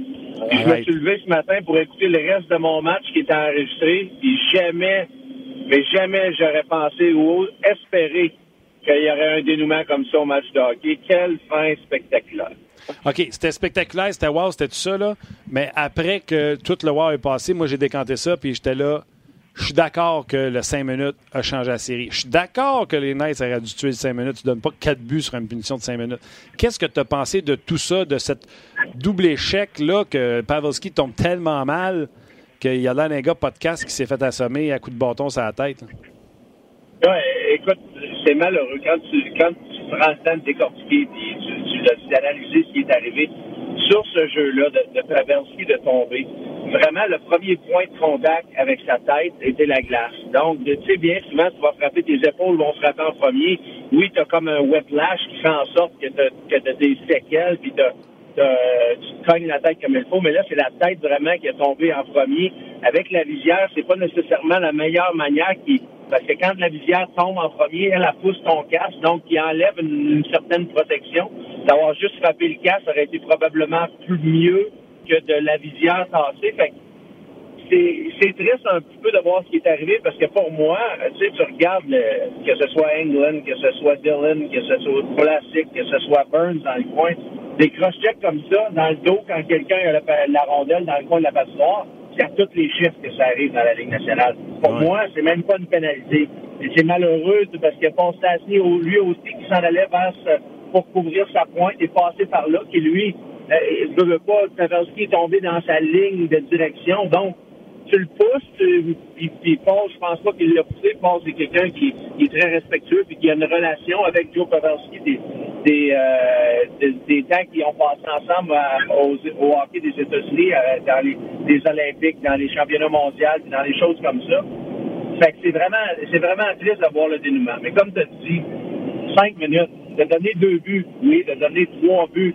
Puis je me suis levé ce matin pour écouter le reste de mon match qui était enregistré. Puis jamais, mais jamais j'aurais pensé ou espéré qu'il y aurait un dénouement comme ça au match de hockey. Quelle fin spectaculaire.
OK, c'était spectaculaire, c'était wow, c'était tout ça, là. Mais après que tout le wow est passé, moi, j'ai décanté ça, puis j'étais là. Je suis d'accord que le 5 minutes a changé la série. Je suis d'accord que les Knights auraient dû tuer le 5 minutes. Tu donnes pas 4 buts sur une punition de 5 minutes. Qu'est-ce que tu as pensé de tout ça, de cette double échec-là, que Pavelski tombe tellement mal qu'il y a là un gars podcast qui s'est fait assommer à coup de bâton sur la tête?
Ouais, écoute, c'est malheureux. Quand tu, quand tu prends le temps de décortiquer puis tu, tu d'analyser ce qui est arrivé sur ce jeu-là, de, de Pavelski de tomber, vraiment, le premier point de contact avec sa tête était la glace. Donc, tu sais bien, souvent, tu vas frapper, tes épaules vont frapper en premier. Oui, tu as comme un whiplash qui fait en sorte que tu as, des séquelles, puis t'as- tu te cognes la tête comme il faut, mais là, c'est la tête vraiment qui est tombée en premier. Avec la visière, c'est pas nécessairement la meilleure manière qui. Parce que quand la visière tombe en premier, elle, elle pousse ton casque, donc qui enlève une, certaine protection. D'avoir juste frappé le casque aurait été probablement plus mieux que de la visière tassée. Fait c'est triste un petit peu de voir ce qui est arrivé parce que pour moi, tu sais, tu regardes le- que ce soit England, que ce soit Dylan, que ce soit Plastic, que ce soit Burns dans le coin, des cross-checks comme ça dans le dos quand quelqu'un a la, la rondelle dans le coin de la patinoire, c'est à tous les chiffres que ça arrive dans la Ligue nationale. Pour
Ouais.
moi, c'est même pas une pénalité. Et c'est malheureux parce que au- lui aussi, qui s'en allait vers pour couvrir sa pointe et passer par là, qui lui, euh, il ne veut pas, Pavelski est tombé dans sa ligne de direction. Donc, tu le pousses, tu, puis, puis Paul, je pense pas qu'il l'a poussé. Paul, c'est quelqu'un qui, est très respectueux puis qui a une relation avec Joe Pavelski des, des, euh, des, temps qui ont passé ensemble à- aux- au hockey des États-Unis, euh, dans les, Olympiques, dans les championnats mondiaux, dans les choses comme ça. Fait que c'est vraiment, c'est vraiment triste de voir le dénouement. Mais comme tu as dit, cinq minutes, de donner deux buts, oui, de donner trois buts,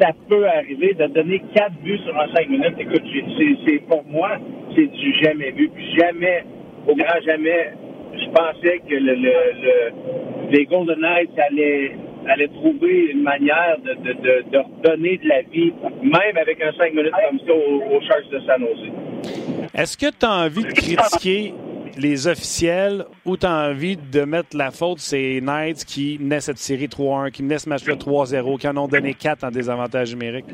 ça peut arriver. De donner quatre buts sur cinq minutes, écoute, c'est, c'est pour moi, c'est du jamais vu. Jamais, au grand jamais, je pensais que le, le, le- les Golden Knights allaient, allaient trouver une manière de, de, de, de redonner de la vie, même avec un cinq minutes comme ça aux, aux de San Jose.
Est-ce que tu as envie de critiquer les officiels ou tu as envie de mettre la faute ces Knights qui menaient cette série 3-1, qui menaient ce match-là 3-0, qui en ont donné 4 en désavantage numérique?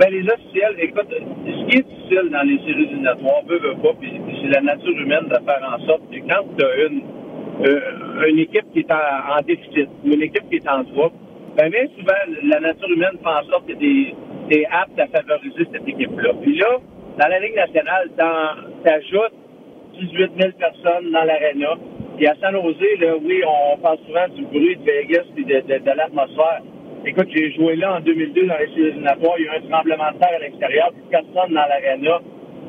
Ben, les officiels, écoute, ce qui est difficile dans les séries éliminatoires, veut, veut pas, puis c'est la nature humaine de faire en sorte que quand tu as une, euh, une équipe qui est en, déficit ou une équipe qui est en trouble, ben, bien souvent, la nature humaine fait en sorte que tu es apte à favoriser cette équipe-là. Puis là, dans la Ligue nationale, tu ajoutes 18 000 personnes dans l'aréna. Puis à San Jose, oui, on parle souvent du bruit de Vegas et de, de l'atmosphère. Écoute, j'ai joué là en 2002 dans les séries éliminatoires. Il y a eu un tremblement de terre à l'extérieur. Puis personne dans l'aréna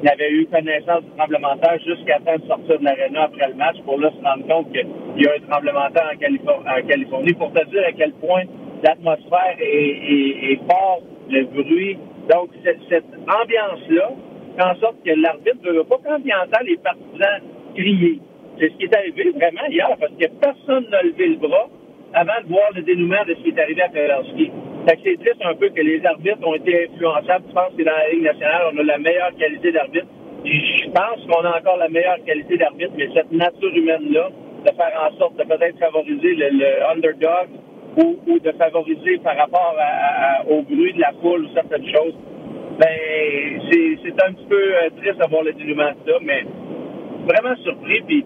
n'avait eu connaissance du tremblement de terre jusqu'à temps de sortir de l'aréna après le match pour là se rendre compte qu'il y a un tremblement de terre en, Califor- en Californie. Pour te dire à quel point l'atmosphère est, est, est fort, le bruit. Donc, cette ambiance-là fait en sorte que l'arbitre ne veut pas quand il entend les partisans crier. C'est ce qui est arrivé vraiment hier, parce que personne n'a levé le bras avant de voir le dénouement de ce qui est arrivé à que c'est triste un peu que les arbitres ont été influençables. Je pense que dans la Ligue nationale, on a la meilleure qualité d'arbitre. Je pense qu'on a encore la meilleure qualité d'arbitre, mais cette nature humaine-là, de faire en sorte de peut-être favoriser le, underdog ou, de favoriser par rapport au bruit de la foule ou certaines choses, ben c'est un petit peu euh, triste de voir le dénouement de ça, mais vraiment surpris. Puis,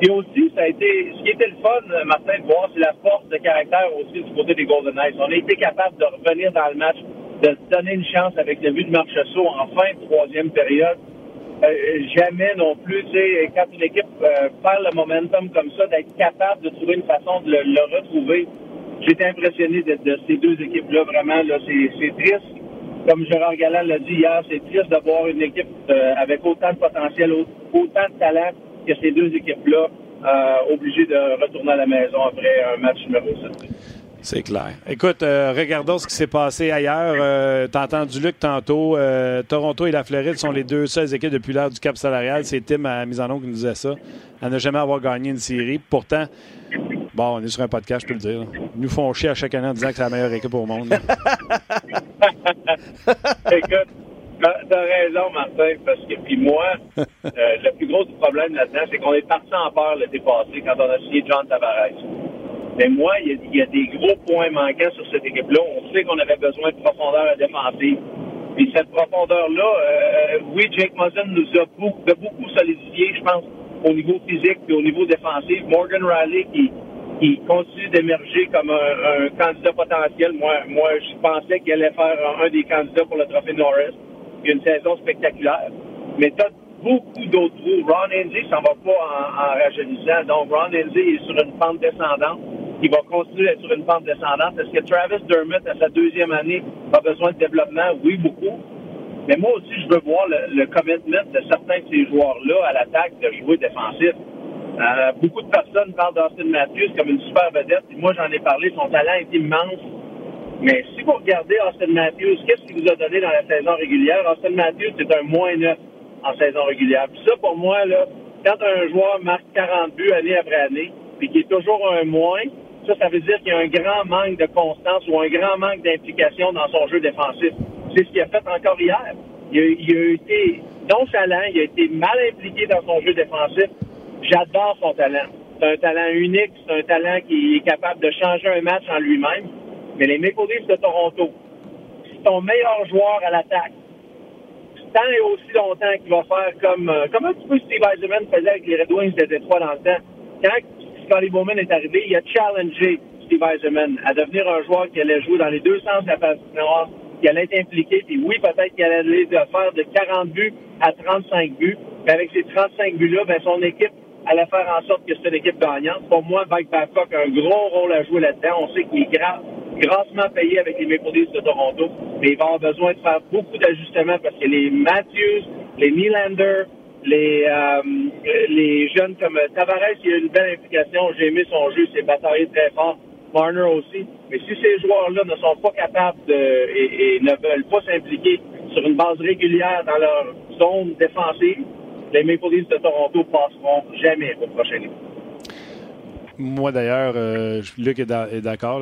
puis aussi, ça a été, ce qui était le fun, euh, Martin, de voir, c'est la force de caractère aussi du côté des Golden Knights. On a été capable de revenir dans le match, de se donner une chance avec le but de Marchessault en fin de troisième période. Euh, jamais non plus, tu sais, quand une équipe euh, perd le momentum comme ça, d'être capable de trouver une façon de le, le retrouver. J'étais impressionné de, ces deux équipes-là, vraiment, là, c'est triste. Comme Gérard Galland l'a dit hier, c'est triste de voir une équipe avec autant de potentiel, au- autant de talent que ces deux équipes-là, euh, obligées de retourner à la maison après un match numéro 7.
C'est clair. Écoute, euh, regardons ce qui s'est passé ailleurs. Euh, T'as entendu Luc tantôt. Euh, Toronto et la Floride sont les deux seules équipes depuis l'ère du cap salarial. C'est Tim à mise en qui nous disait ça. À ne jamais avoir gagné une série. Pourtant, bon, on est sur un podcast, je peux le dire. là. Ils nous font chier à chaque année en disant que c'est la meilleure équipe au monde.
Écoute, t'as raison, Martin, parce que puis moi, euh, le plus gros du problème là-dedans, c'est qu'on est parti en peur l'été passé quand on a signé John Tavares. Mais moi, il y, a- il y a des gros points manquants sur cette équipe-là. On sait qu'on avait besoin de profondeur à défensive. Puis cette profondeur-là, euh, oui, Jake Muzzin nous a beaucoup, de beaucoup solidifié, je pense, au niveau physique et au niveau défensif. Morgan Riley qui, qui continue d'émerger comme un, un candidat potentiel. Moi, moi, je pensais qu'il allait faire un, un des candidats pour le trophée Norris. Une saison spectaculaire. Mais tu as beaucoup d'autres trous. Ron Enzi s'en va pas en, rajeunissant. Donc, Ron Enzi est sur une pente descendante. Il va continuer d'être sur une pente descendante. Est-ce que Travis Dermott, à sa deuxième année, a besoin de développement? Oui, beaucoup. Mais moi aussi, je veux voir le, commitment de certains de ces joueurs-là à l'attaque de jouer défensif. Euh, beaucoup de personnes parlent d'Austin Matthews comme une super vedette. Et moi, j'en ai parlé. Son talent est immense. Mais si vous regardez Austin Matthews, qu'est-ce qu'il vous a donné dans la saison régulière? Austin Matthews, c'est un moins 9 en saison régulière. Puis ça, pour moi, là, quand un joueur marque 40 buts année après année, puis qu'il est toujours un moins, ça, ça veut dire qu'il y a un grand manque de constance ou un grand manque d'implication dans son jeu défensif. C'est ce qu'il a fait encore hier. Il a, il a été nonchalant, il a été mal impliqué dans son jeu défensif. J'adore son talent. C'est un talent unique, c'est un talent qui est capable de changer un match en lui-même. Mais les Maple Leafs de Toronto, c'est ton meilleur joueur à l'attaque. Tant et aussi longtemps qu'il va faire comme, euh, comme un petit peu Steve Eisenman faisait avec les Red Wings de Détroit dans le temps. Quand Scotty Bowman est arrivé, il a challengé Steve Eisenman à devenir un joueur qui allait jouer dans les deux sens de la patinoire, qui allait être impliqué. Puis oui, peut-être qu'il allait faire de 40 buts à 35 buts. Mais avec ces 35 buts-là, ben, son équipe allait faire en sorte que c'était une équipe gagnante. Pour moi, Mike Babcock a un gros rôle à jouer là-dedans. On sait qu'il est grand, grassement payé avec les Maple Leafs de Toronto, mais il va avoir besoin de faire beaucoup d'ajustements parce que les Matthews, les Nylander, Les, euh, les jeunes comme Tavares, il a une belle implication. J'ai aimé son jeu, c'est bataillé très fort. Marner aussi. Mais si ces joueurs-là ne sont pas capables de, et, et ne veulent pas s'impliquer sur une base régulière dans leur zone défensive, les Maple Leafs de Toronto passeront jamais au prochain niveau.
Moi, d'ailleurs, euh, Luc est d'a- est d'accord.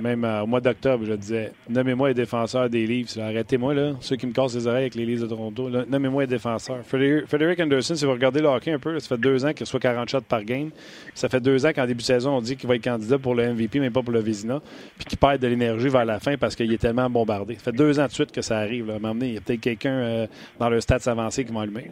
Même euh, au mois d'octobre, je disais nommez-moi les défenseurs des Leafs. Arrêtez-moi, là, ceux qui me cassent les oreilles avec les Leafs de Toronto. Nommez-moi les défenseurs. Frédéric Anderson, si vous regardez le hockey un peu, ça fait deux ans qu'il reçoit 40 shots par game. Ça fait deux ans qu'en début de saison, on dit qu'il va être candidat pour le MVP, mais pas pour le Vézina. Puis qu'il perd de l'énergie vers la fin parce qu'il est tellement bombardé. Ça fait deux ans de suite que ça arrive. À un moment donné, il y a peut-être quelqu'un euh, dans le stats avancé qui va allumer.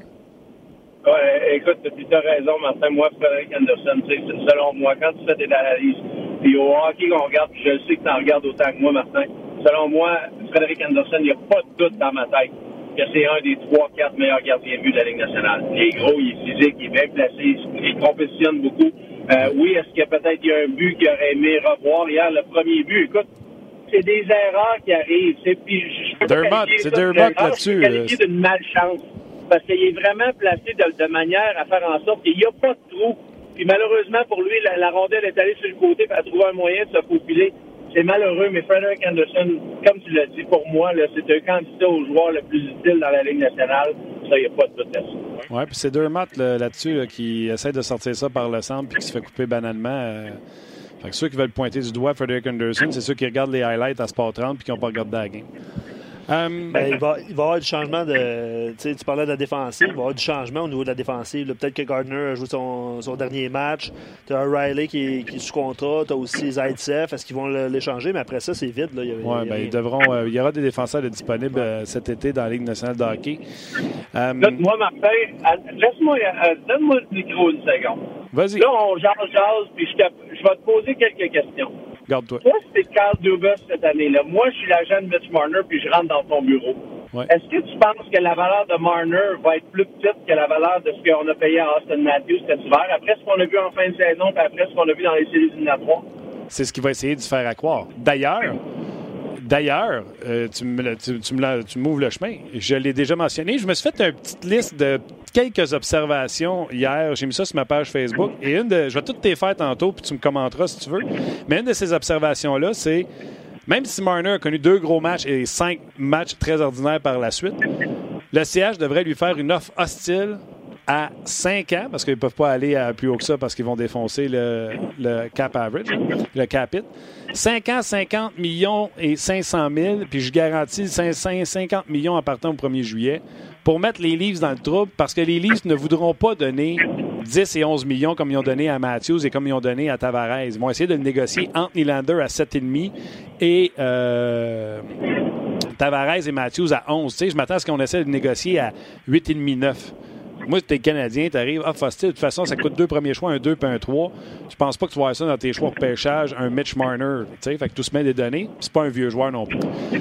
Ouais, écoute, tu as raison, Martin. Moi, Frédéric Anderson, c'est- selon moi, quand tu fais tes analyses, puis au hockey qu'on regarde, puis je sais que tu en regardes autant que moi, Martin, selon moi, Frédéric Anderson, il n'y a pas de doute dans ma tête que c'est un des trois, quatre meilleurs gardiens de but de la Ligue nationale. Il est gros, il est physique, il est bien placé, il compétitionne beaucoup. Euh, oui, est-ce qu'il y a peut-être il y a un but qu'il aurait aimé revoir hier, le premier but? Écoute, c'est des erreurs qui arrivent. C'est,
Dermott, c'est Dermott là-dessus,
qualifier
euh,
d'une malchance. Parce qu'il est vraiment placé de, manière à faire en sorte qu'il n'y a pas de trou. Puis malheureusement pour lui, la, rondelle est allée sur le côté pour trouver un moyen de se faufiler. C'est malheureux, mais Frederick Anderson, comme tu l'as dit, pour moi, c'est un candidat au joueur le plus utile dans la Ligue nationale. Ça, il n'y a pas de doute.
Oui, puis c'est Dermott là, là-dessus là, qui essaie de sortir ça par le centre puis qui se fait couper banalement. euh. Fait que ceux qui veulent pointer du doigt Frederick Anderson, c'est ceux qui regardent les highlights à Sport 30 puis qui n'ont pas regardé la game.
Ben, il, va, il va y avoir du changement de. Tu parlais de la défensive, il va y avoir du changement au niveau de la défensive. là. Peut-être que Gardner a joué son, son dernier match. Tu as Riley qui est, qui est sous contrat. Tu as aussi Zaitsev. Est-ce qu'ils vont l'échanger? Mais après ça, c'est vide. Là. Il y a- il y a
ouais, ben, ils devront, euh, il y aura des défenseurs disponibles euh, cet été dans la Ligue nationale de hockey.
Là, moi, Martin, laisse-moi, euh, donne-moi le micro une seconde.
Vas-y,
Là, on jase, jase, puis je, te- je vais te poser quelques questions.
Garde-toi.
Toi, c'est Carl Dubas cette année-là. Moi, je suis l'agent de Mitch Marner, puis je rentre dans ton bureau.
Ouais.
Est-ce que tu penses que la valeur de Marner va être plus petite que la valeur de ce qu'on a payé à Austin Matthews cet hiver? Après ce qu'on a vu en fin de saison, puis après ce qu'on a vu dans les séries éliminatoires?
C'est ce qu'il va essayer de se faire à croire. D'ailleurs, d'ailleurs, euh, tu le- tu- tu m'ouvres le chemin. Je l'ai déjà mentionné. Je me suis fait une petite liste de quelques observations hier. J'ai mis ça sur ma page Facebook. Et une de, je vais toutes les faire tantôt, puis tu me commenteras si tu veux. Mais une de ces observations-là, c'est même si Marner a connu deux gros matchs et cinq matchs très ordinaires par la suite, le CH devrait lui faire une offre hostile à 5 ans, parce qu'ils ne peuvent pas aller à plus haut que ça parce qu'ils vont défoncer le, cap average, le cap it. 5 ans, 50 millions et 500 000, puis je garantis 500 50 millions en partant au 1er juillet pour mettre les Leafs dans le trouble parce que les Leafs ne voudront pas donner 10 et 11 millions comme ils ont donné à Matthews et comme ils ont donné à Tavares. Ils vont essayer de négocier entre Nylander à 7,5 et euh, Tavares et Matthews à 11. Tu sais, je m'attends à ce qu'on essaie de négocier à 8,5-9. Moi, tu es Canadien, tu arrives, ah, Foster, de toute façon, ça coûte deux premiers choix, un 2 puis un 3. Je pense pas que tu avoir ça dans tes choix de pêchage, un Mitch Marner. Tu sais, fait que tout se met des données. C'est pas un vieux joueur non plus.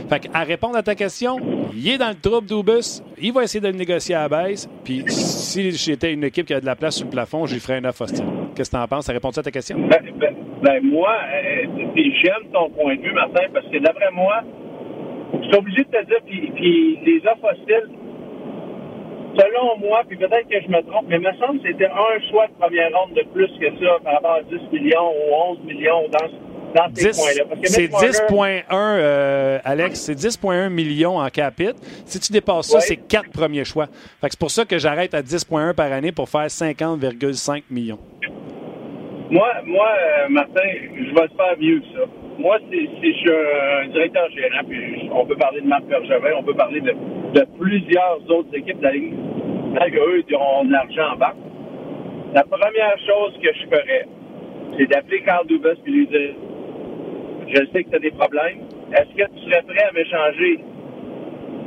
Fait que, à répondre à ta question, il est dans le trouble, Dubus. Il va essayer de le négocier à la baisse. Puis si j'étais une équipe qui a de la place sur le plafond, j'y ferais un offre hostile. Qu'est-ce que tu en penses? Ça répond à ta question?
Ben, ben, ben, moi, euh, j'aime ton point de vue, Martin, parce que d'après moi, je suis obligé de te dire, puis les offres hostiles, selon moi, puis peut-être que je me trompe, mais il me semble que c'était un choix de première ronde de plus que ça par rapport à 10 millions ou 11 millions dans, dans ces
10
points-là. Parce que
C'est
Mitch Marner-
10,1, euh, Alex, c'est 10,1 millions en capite. Si tu dépasses ça,
Ouais.
c'est quatre premiers choix. Fait c'est pour ça que j'arrête à 10,1 par année pour faire 50,5 millions.
Moi, moi euh, Martin, je vais te faire mieux que ça. Moi, si, si je suis un directeur gérant, puis on peut parler de Marc Bergevin, on peut parler de, de plusieurs autres équipes de la Ligue, malgré eux, ils ont de l'argent en banque. La première chose que je ferais, c'est d'appeler Carl Dubas et lui dire Je sais que tu as des problèmes. Est-ce que tu serais prêt à m'échanger?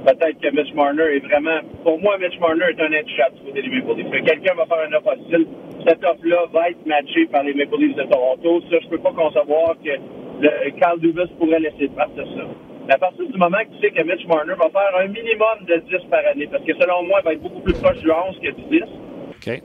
Peut-être que Mitch Marner est vraiment. Pour moi, Mitch Marner est un intouchable du côté des Maple Leafs. Que quelqu'un va faire un offre hostile. Cette offre-là va être matchée par les Maple Leafs de Toronto. Ça, je peux pas concevoir que Carl Dubas pourrait laisser partir ça. À partir du moment que tu sais que Mitch Marner va faire un minimum de 10 par année, parce que selon moi, il va être beaucoup plus proche du 11 que du 10.
OK?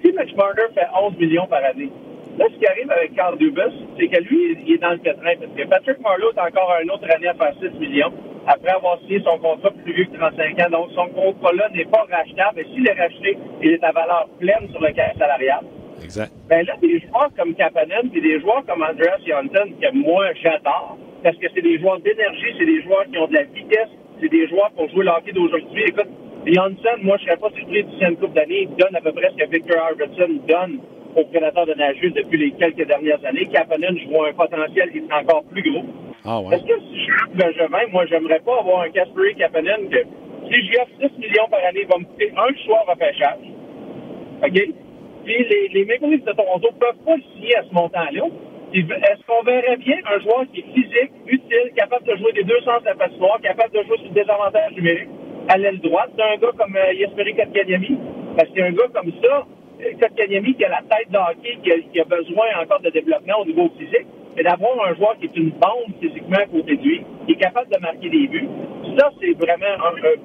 Si Mitch Marner fait 11 millions par année, là, ce qui arrive avec Carl Dubas, c'est que lui, il est dans le pétrin. Parce que Patrick Marleau est encore une autre année à faire 6 millions. après avoir signé son contrat plus vieux que 35 ans. Donc, son contrat-là n'est pas rachetable. Et s'il est racheté, il est à valeur pleine sur le carrière salarial.
Exact.
Ben là, des joueurs comme Kapanen et des joueurs comme Andreas Janssen, que moi, j'adore, parce que c'est des joueurs d'énergie, c'est des joueurs qui ont de la vitesse, c'est des joueurs pour jouer l'hockey d'aujourd'hui. Écoute, Janssen, moi, je serais pas surpris d'ici une couple d'années, il donne à peu près ce que Victor Arvidsson donne aux prédateurs de Nashville depuis les quelques dernières années. Kapanen, je vois un potentiel qui est encore plus gros.
Ah ouais.
Est-ce que si je Bergevin, moi, j'aimerais pas avoir un Casper Kapanen que si j'y offre 6 millions par année, il va me coûter un choix repêchage. OK? Puis les, les Maple Leafs de Toronto peuvent pas le signer à ce montant-là. Est-ce qu'on verrait bien un joueur qui est physique, utile, capable de jouer des deux sens de la patinoire, capable de jouer sur le désavantage numérique à l'aile droite? D'un gars comme euh, Jesperi Kotkaniemi? Parce qu'il y a un gars comme ça, euh, Kotkaniemi, qui a la tête d'hockey, qui, a- qui a besoin encore de développement au niveau physique, mais d'avoir un joueur qui est une bombe physiquement à côté de lui, qui est capable de marquer des buts, ça, c'est vraiment un, un-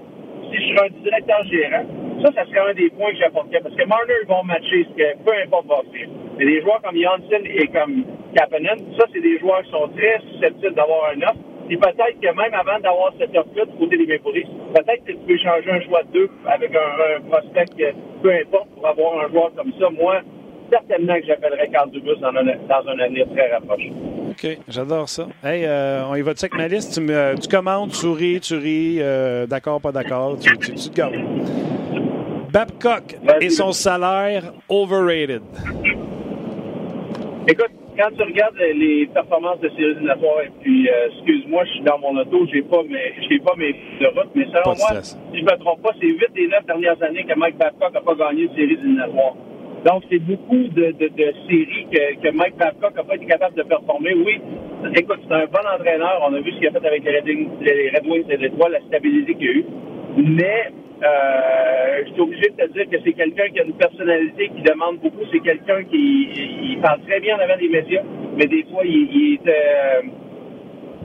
si je serais un directeur gérant, ça, ça serait un des points que j'apporterais. Parce que Marner, vont matcher ce que peu importe va faire. Mais des joueurs comme Janssen et comme Kapanen, ça, c'est des joueurs qui sont très susceptibles d'avoir un offre. Et peut-être que même avant d'avoir cette offre-là du côté des Maple peut-être que tu peux changer un choix de deux avec un, prospect, peu importe, pour avoir un joueur comme ça. Moi, certainement que j'appellerais Carl Dubus dans un, dans un avenir très rapproché.
OK, j'adore ça. Hey, euh, on y va-tu avec ma liste? Tu, me, tu commandes, tu ris, tu ris, euh, d'accord, pas d'accord, tu, tu, tu te gardes. Babcock et son salaire overrated.
Écoute, quand tu regardes les- performances de séries éliminatoires, et puis, euh, excuse-moi, je suis dans mon auto, j'ai pas mes, j'ai pas mes de route, mais selon moi, si je me trompe pas, c'est 8 des 9 dernières années que Mike Babcock n'a pas gagné de séries éliminatoires. Donc, c'est beaucoup de, de, de séries que, que Mike Babcock n'a pas été capable de performer. Oui, écoute, c'est un bon entraîneur. On a vu ce qu'il a fait avec les Red Wings, les Red Wings et les Étoiles, la stabilité qu'il y a eu. Mais, euh, je suis obligé de te dire que c'est quelqu'un qui a une personnalité qui demande beaucoup. C'est quelqu'un qui il parle très bien en avant des médias, mais des fois, il, il est, euh,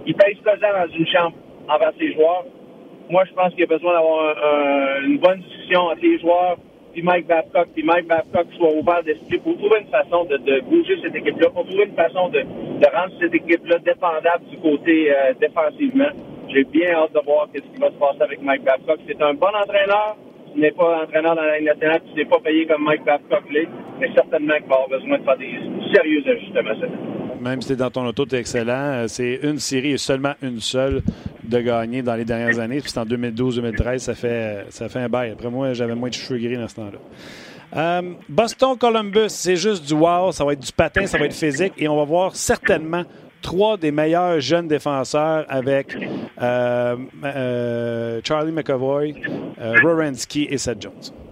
il pèse pesant dans une chambre envers ses joueurs. Moi, je pense qu'il y a besoin d'avoir un- un- une bonne discussion entre les joueurs, puis Mike Babcock, puis Mike Babcock soit ouvert d'esprit pour trouver une façon de, bouger cette équipe-là, pour trouver une façon de, de rendre cette équipe-là dépendable du côté euh, défensivement. J'ai bien hâte de voir ce qui va se passer avec Mike Babcock. C'est un bon entraîneur. Tu n'es pas entraîneur dans la Ligue nationale, tu n'es pas payé comme Mike Babcock l'est, mais certainement qu'il va avoir besoin de faire des sérieux ajustements cette année.
Même si tu es dans ton auto, tu es excellent. Euh, C'est une série et seulement une seule de gagner dans les dernières années. Puis c'est en 2012-2013, ça fait, ça fait un bail. Après moi, j'avais moins de cheveux gris dans ce temps-là. Euh, Boston-Columbus, c'est juste du wow. Ça va être du patin, ça va être physique. Et on va voir certainement trois des meilleurs jeunes défenseurs avec euh, Charlie McAvoy, Rorensky et Seth Jones.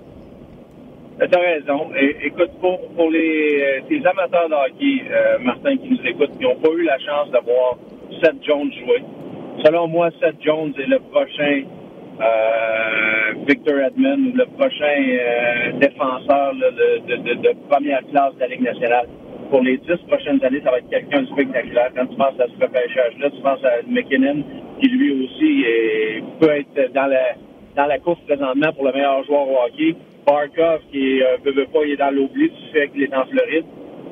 T'as raison. Écoute, pour, pour les, euh, tes amateurs de hockey, euh, Martin, qui nous écoutent, qui n'ont pas eu la chance de voir Seth Jones jouer, selon moi, Seth Jones est le prochain euh, Victor Edmond ou le prochain euh, défenseur là, de, de, de, de première classe de la Ligue nationale. Pour les dix prochaines années, ça va être quelqu'un de spectaculaire. Quand tu penses à ce repêchage-là, tu penses à McKinnon, qui lui aussi est- peut être dans la, dans la course présentement pour le meilleur joueur au hockey. Barkov, qui euh, veut, pas, il est dans l'oubli du fait qu'il est en Floride.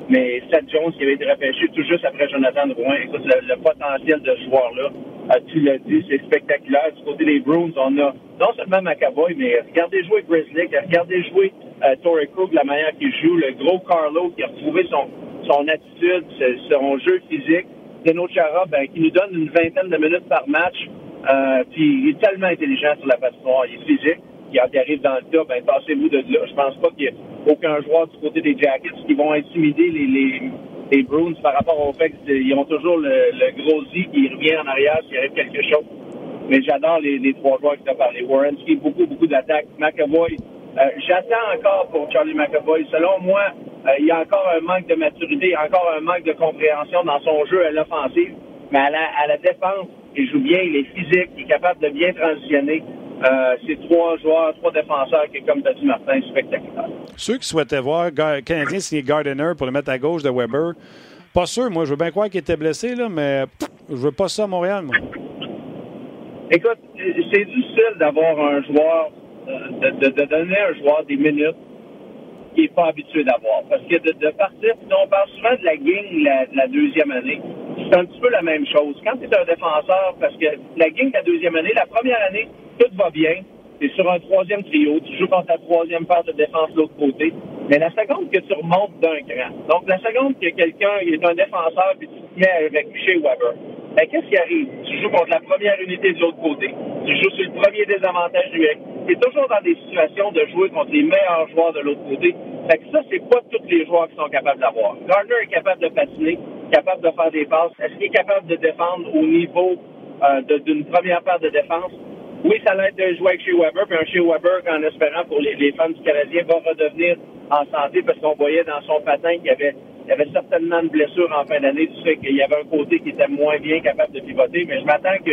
Mais Seth Jones, qui avait été repêché tout juste après Jonathan Drouin, écoute, le, potentiel de ce joueur-là, euh, tu l'as dit, c'est spectaculaire. Du côté des Bruins, on a non seulement McAvoy, mais regardez jouer Grizzly, regardez jouer euh, Torrey Krug, la manière qu'il joue, le gros Carlo qui a retrouvé son, son attitude, son jeu physique. Deno Chara, ben, qui nous donne une vingtaine de minutes par match. Euh, puis il est tellement intelligent sur la patinoire, il est physique. Qui arrive dans le tas, ben passez-vous de là. Je pense pas qu'il y ait aucun joueur du côté des Jackets qui vont intimider les, les, Bruins par rapport au fait qu'ils ont toujours le, gros Z qui revient en arrière s'il arrive quelque chose. Mais j'adore les, trois joueurs qui t'ont parlé. Warrenski, beaucoup, beaucoup d'attaques. McAvoy, euh, j'attends encore pour Charlie McAvoy. Selon moi, euh, il y a encore un manque de maturité, encore un manque de compréhension dans son jeu à l'offensive. Mais à la défense, il joue bien, il est physique, il est capable de bien transitionner. Euh, c'est trois joueurs, trois défenseurs qui, comme dit Martin, spectaculaire.
Ceux qui souhaitaient voir Gar- Canadien signer Gardiner pour le mettre à gauche de Weber, pas sûr. Moi, je veux bien croire qu'il était blessé, là, mais pff, je veux pas ça à Montréal, moi.
Écoute, c'est difficile d'avoir un joueur, euh, de, de- de donner à un joueur des minutes qu'il n'est pas habitué d'avoir. Parce que de, de partir, on parle souvent de la gang la, deuxième année. C'est un petit peu la même chose. Quand tu es un défenseur, parce que la gang la deuxième année, la première année, tout va bien. Tu es sur un troisième trio, tu joues contre ta troisième paire de défense de l'autre côté. Mais la seconde que tu remontes d'un cran, donc la seconde que quelqu'un est un défenseur puis tu te mets avec chez Weber, ben, qu'est-ce qui arrive? Tu joues contre la première unité de l'autre côté. Tu joues sur le premier désavantage du ex. Tu es toujours dans des situations de jouer contre les meilleurs joueurs de l'autre côté. Fait que ça, c'est pas tous les joueurs qui sont capables d'avoir. Gardner est capable de patiner, capable de faire des passes. Est-ce qu'il est capable de défendre au niveau euh, d'une première paire de défense? Oui, ça l'aide de jouer avec chez Weber, puis un chez Weber, en espérant pour les, les fans du Canadien, va redevenir en santé parce qu'on voyait dans son patin qu'il y avait il y avait certainement une blessure en fin d'année du fait qu'il y avait un côté qui était moins bien capable de pivoter, mais je m'attends que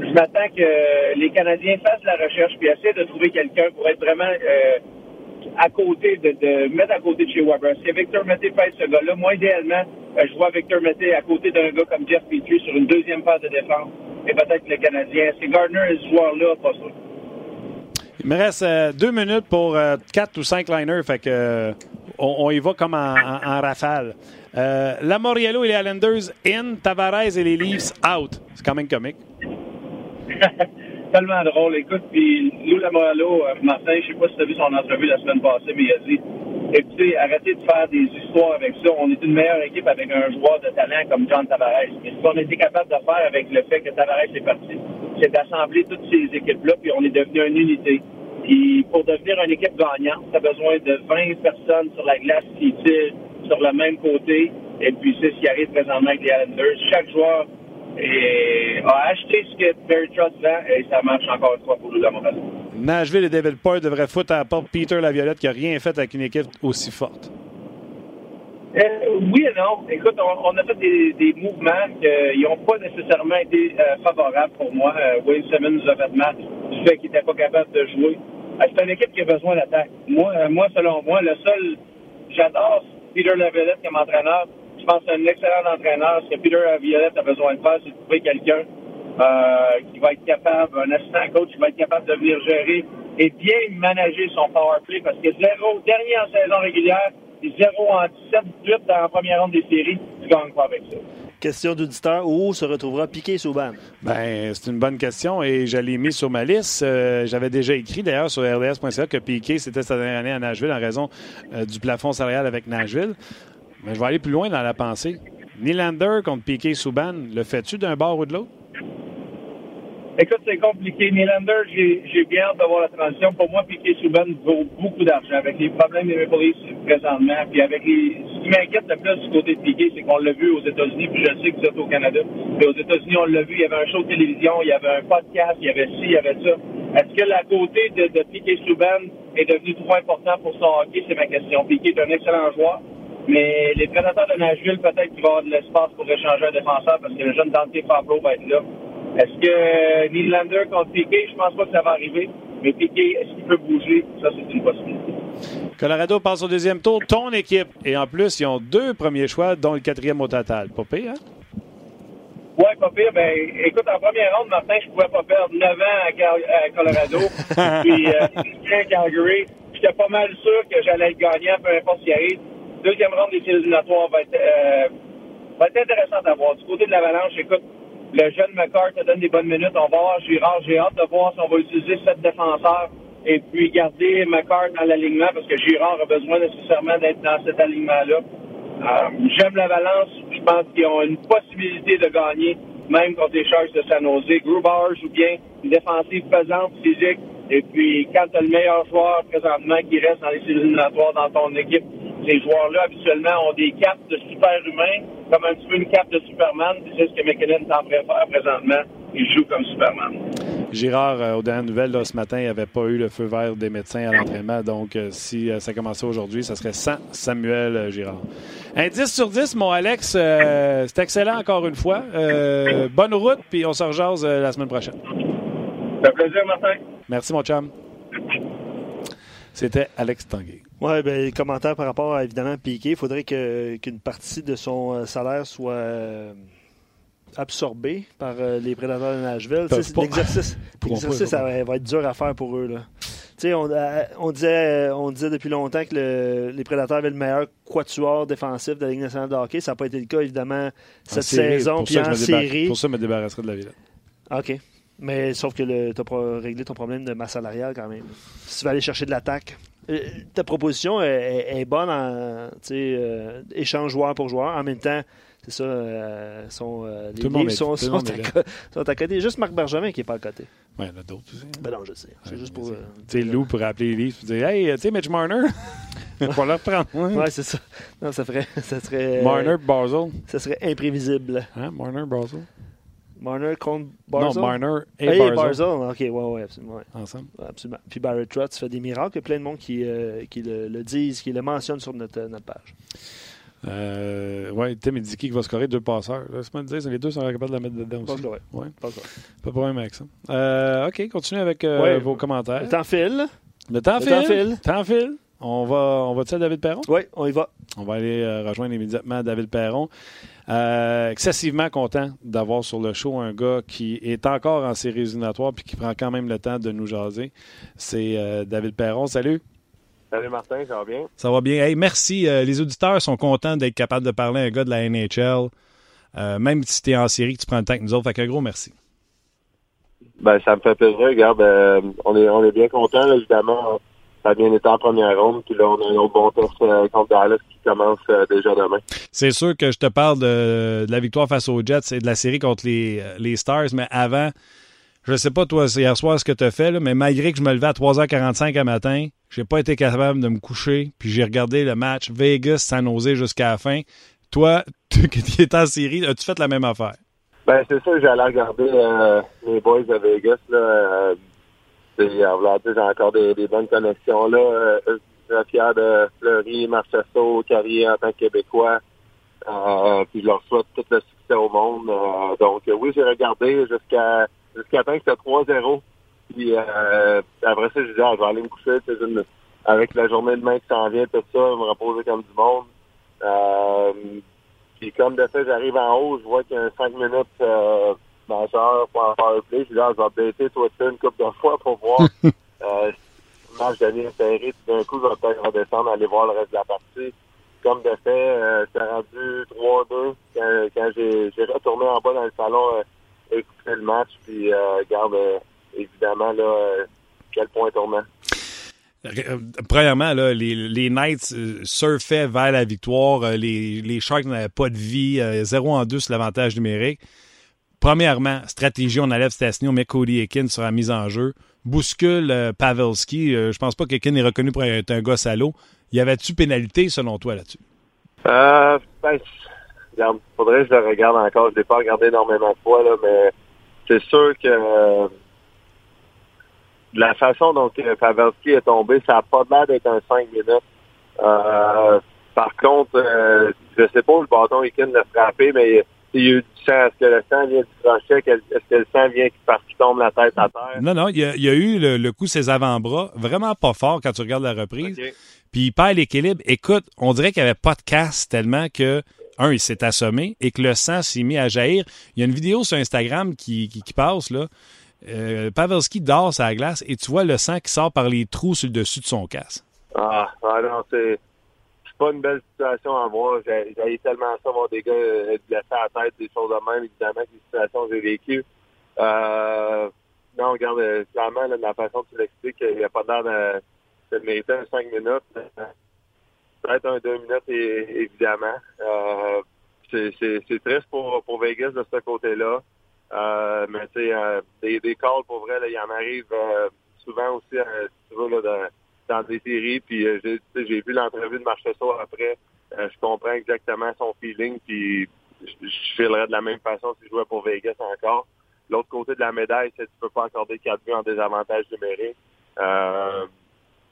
je m'attends que les Canadiens fassent la recherche puis essaient de trouver quelqu'un pour être vraiment euh, à côté de, de, mettre à côté de chez Weber. Si Victor Mété fait ce gars-là, moi idéalement, euh, je vois Victor Mété à côté d'un gars comme Jeff Petrie sur une deuxième phase de défense et peut-être le Canadien. C'est Gardner et ce joueur-là, pas sûr.
Il me reste euh, deux minutes pour euh, quatre ou cinq liners, fait que euh, on, on, y va comme en, en, en rafale. la Moriello et les Islanders in, Tavares et les Leafs out. C'est quand même comique.
Tellement drôle. Écoute, puis Lou Lamoriello, Martin, je sais pas si tu as vu son entrevue la semaine passée, mais il a dit écoutez, arrêtez de faire des histoires avec ça. On est une meilleure équipe avec un joueur de talent comme John Tavares. Mais ce qu'on été capable de faire avec le fait que Tavares est parti, c'est d'assembler toutes ces équipes-là, puis on est devenu une unité. Puis pour devenir une équipe gagnante, tu as besoin de 20 personnes sur la glace qui tirent sur le même côté. Et puis c'est ce qui arrive présentement avec les Islanders. Chaque joueur est, a acheté ce que Barry Trotz vend et ça marche encore une fois pour nous, Lamoriello.
Nashville et David devraient foutre à la porte Peter Laviolette qui n'a rien fait avec une équipe aussi forte.
Euh, oui et non. Écoute, on, on a fait des, des mouvements qui n'ont pas nécessairement été euh, favorables pour moi. Euh, Wayne Simmons nous a fait match du fait qu'il n'était pas capable de jouer. Euh, c'est une équipe qui a besoin d'attaque. Moi, euh, moi, selon moi, le seul, j'adore Peter Laviolette comme entraîneur. Je pense que c'est un excellent entraîneur. Ce que Peter Laviolette a besoin de faire, c'est de trouver quelqu'un euh, qui va être capable, un assistant coach qui va être capable de venir gérer et bien manager son power play parce que zéro, dernier en saison régulière, et zéro en 17 8 dans la première ronde des séries, tu gagnes pas avec ça.
Question d'auditeur, où se retrouvera Piqué Souban?
Ben, c'est une bonne question et je l'ai mis sur ma liste. Euh, J'avais déjà écrit d'ailleurs sur rds.ca que Piqué, c'était sa dernière année à Nashville en raison euh, du plafond salarial avec Nashville. Mais je vais aller plus loin dans la pensée. Nylander contre Piqué Souban, le fais-tu d'un bord ou de l'autre?
Écoute, c'est compliqué. Nylander, j'ai bien hâte d'avoir la transition. Pour moi, Piquet Souban vaut beaucoup d'argent avec les problèmes des Maple présentement. Puis avec. Ce qui m'inquiète le plus du côté de Piquet, c'est qu'on l'a vu aux États-Unis, puis je sais que vous êtes au Canada. Puis aux États-Unis, on l'a vu, il y avait un show de télévision, il y avait un podcast, il y avait ci, il y avait ça. Est-ce que la côté de, de Piquet Souban est devenu trop important pour son hockey? C'est ma question. Piquet est un excellent joueur. Mais les prédateurs de Nashville, peut-être qu'il va y avoir de l'espace pour échanger un défenseur parce que le jeune Dante Fabro va être là. Est-ce que Nylander contre Piquet, je pense pas que ça va arriver. Mais Piquet, est-ce qu'il peut bouger? Ça, c'est une possibilité.
Colorado passe au deuxième tour. Ton équipe. Et en plus, ils ont deux premiers choix, dont le quatrième au total. Pas pire, hein?
Oui, pas pire. Ben, écoute, en première ronde, Martin, je pouvais pas perdre 9 ans à, Cal à Colorado. puis, euh, Calgary. J'étais pas mal sûr que j'allais le gagner, peu importe ce qui arrive. Deuxième ronde des éliminatoires va être, euh, va être intéressant à voir. Du côté de l'Avalanche, écoute, le jeune McCart te donne des bonnes minutes. On va voir Girard. J'ai hâte de voir si on va utiliser sept défenseurs et puis garder McCart dans l'alignement parce que Girard a besoin nécessairement d'être dans cet alignement-là. Euh, J'aime la balance. Je pense qu'ils ont une possibilité de gagner, même contre les Sharks de San Jose. Grubauer joue bien, une défensive pesante, physique. Et puis, quand tu as le meilleur joueur présentement qui reste dans les éliminatoires dans ton équipe, ces joueurs-là, habituellement, ont des capes de super-humains, comme un petit peu une cape de Superman. C'est ce que McKinnon est en train de faire présentement. Il joue comme Superman.
Girard, euh, aux dernières nouvelles, là, ce matin, il n'avait pas eu le feu vert des médecins à l'entraînement. Donc, euh, si euh, ça commençait aujourd'hui, ça serait sans Samuel euh, Girard. Un 10 sur 10, mon Alex. C'est excellent encore une fois. bonne route, puis on se rejase la semaine prochaine.
Ça fait plaisir, Martin.
Merci, mon chum. C'était Alex Tanguay.
Oui, ben, les commentaires par rapport à évidemment Piqué, il faudrait que, qu'une partie de son euh, salaire soit euh, absorbée par euh, les prédateurs de Nashville. L'exercice, va, être dur à faire pour eux. Là. sais, on, on, disait, on disait depuis longtemps que le- les Prédateurs avaient le meilleur quatuor défensif de la Ligue nationale de hockey. Ça n'a pas été le cas, évidemment,
En
cette
série,
saison. Puis en série.
Pour ça, je me débarrasserai de la Villette.
OK. Mais sauf que tu as réglé ton problème de masse salariale quand même. Si tu vas aller chercher de l'attaque. Euh, Ta proposition est, bonne en euh, échange joueur pour joueur. En même temps, c'est ça, euh, sont, euh, les livres sont, sont sont à côté. Juste Marc Bergevin qui n'est pas à côté.
Ouais, il y en a d'autres aussi.
Ben non, je sais. C'est
Ouais,
juste pour. euh,
Tu sais, Lou pourrait appeler les livres et dire Hey, tu sais, Mitch Marner, on va le reprendre.
Ouais, c'est ça. Non, ça ferait. Ça serait.
Marner, Basel.
Ça serait imprévisible.
Hein, Marner, Basel.
Marner contre Barzell.
Non, Marner et
Hey,
Barzell.
Barzell. OK, ouais, ouais, absolument. ouais.
Ensemble.
Absolument. Puis Barrett Trotz fait des miracles. Il y a plein de monde qui, euh, qui le, le disent, qui le mentionnent sur notre, notre page.
Euh, ouais, Tim Ediki qui va scorer deux passeurs. Laisse-moi te dire, les deux sont capables de la mettre dedans
Pas
aussi.
de ouais. Pas de
pas problème avec ça. Euh, OK, continue avec euh,
Ouais.
vos commentaires.
Le temps file.
Le temps
Le
file.
temps file.
Temps file. On va, on va-tu à David Perron?
Oui, on y va.
On va aller euh, rejoindre immédiatement David Perron. Euh, excessivement content d'avoir sur le show un gars qui est encore en série éliminatoire puis qui prend quand même le temps de nous jaser. C'est euh, David Perron. Salut.
Salut Martin, ça va bien?
Ça va bien. Hey, merci. Euh, les auditeurs sont contents d'être capables de parler à un gars de la NHL. Euh, même si tu es en série, que tu prends le temps que nous autres. Fait qu'un gros merci.
Ben, ça me fait plaisir. Regarde, euh, on est on est bien contents, là, évidemment. Ça a bien été en première ronde, puis là, on a un autre bon test euh, contre Dallas qui commence euh, déjà demain.
C'est sûr que je te parle de, de la victoire face aux Jets et de la série contre les, les Stars, mais avant, je sais pas toi hier soir ce que tu as fait, là, mais malgré que je me levais à 3h45 à matin, j'ai pas été capable de me coucher, puis j'ai regardé le match Vegas-San Jose jusqu'à la fin. Toi, tu qui es en série, as-tu fait la même affaire?
Ben, c'est ça, j'allais regarder euh, les boys de Vegas, là. Euh, dire, j'ai encore des, des bonnes connexions, là. Euh, très fier de Fleury, Marchesso, Carrier en tant que Québécois. Euh, puis je leur souhaite tout le succès au monde. Euh, donc, euh, oui, j'ai regardé jusqu'à jusqu'à temps que c'était 3-0. Puis euh, après ça, je disais, ah, je vais aller me coucher. avec la journée de main qui s'en vient, tout ça, me reposer comme du monde. Euh, puis comme de fait, j'arrive en haut, je vois qu'il y a un 5 minutes euh, majeur pour en faire play. Je dis, je vais updater Twitter une couple de fois pour voir. euh, si le match devient serré, tout d'un coup, je vais peut-être redescendre, aller voir le reste de la partie. Comme de fait, euh, c'est rendu 3-2 quand, quand j'ai retourné en bas dans le salon euh, écouter le match. Puis, euh, regarde, euh, évidemment, là, euh, quel point tournant.
Euh, Premièrement, là, les, les Knights surfaient vers la victoire. Les, les Sharks n'avaient pas de vie. euh, 0 en 2 sur l'avantage numérique. Premièrement, stratégie, on enlève Stasny, on met Cody Ekin sur la mise en jeu. Bouscule euh, Pavelski. Euh, je pense pas qu'Ekin est reconnu pour être un gars salaud. Y avait-tu pénalité selon toi là-dessus?
Euh, ben, faudrait que je le regarde encore. Je l'ai pas regardé énormément de fois, là, mais c'est sûr que la façon dont Pavelski est tombé, ça n'a pas l'air d'être un 5 minutes. Euh, par contre, euh, je sais pas où le bâton Ekin l'a frappé, mais il y a eu du sang. Est-ce que le sang vient du crochet? Est-ce que le sang vient parce qu'il tombe la tête à terre?
Non, non, il y a, il y a eu le, le coup de ses avant-bras, vraiment pas fort quand tu regardes la reprise. Puis il perd l'équilibre. Écoute, on dirait qu'il n'y avait pas de casse tellement que, un, il s'est assommé et que le sang s'est mis à jaillir. Il y a une vidéo sur Instagram qui, qui, qui passe, là. Euh, Pavelski dort sur la glace et tu vois le sang qui sort par les trous sur le dessus de son casque.
Ah, ah non, c'est pas une belle situation à voir. J'ai j'ai tellement ça voir des gars euh, blessés à la tête, des choses de même, évidemment, que les situations que j'ai vécues. Euh, non, regarde, euh, clairement, là, de la façon que tu l'expliques, il n'y a pas l'air de, de mériter un 5 minutes. Peut-être un 2 minutes, évidemment. Euh, c'est triste pour, pour Vegas de ce côté-là. Euh, mais tu sais, euh, des, des calls, pour vrai, là, il en arrive souvent aussi, si tu veux, là, de- dans des séries. Puis euh, j'ai vu l'entrevue de Marchesso après. Euh, je comprends exactement son feeling. Puis je, filerais de la même façon si je jouais pour Vegas encore. L'autre côté de la médaille, c'est que tu peux pas accorder 4 buts en désavantage numérique. Euh,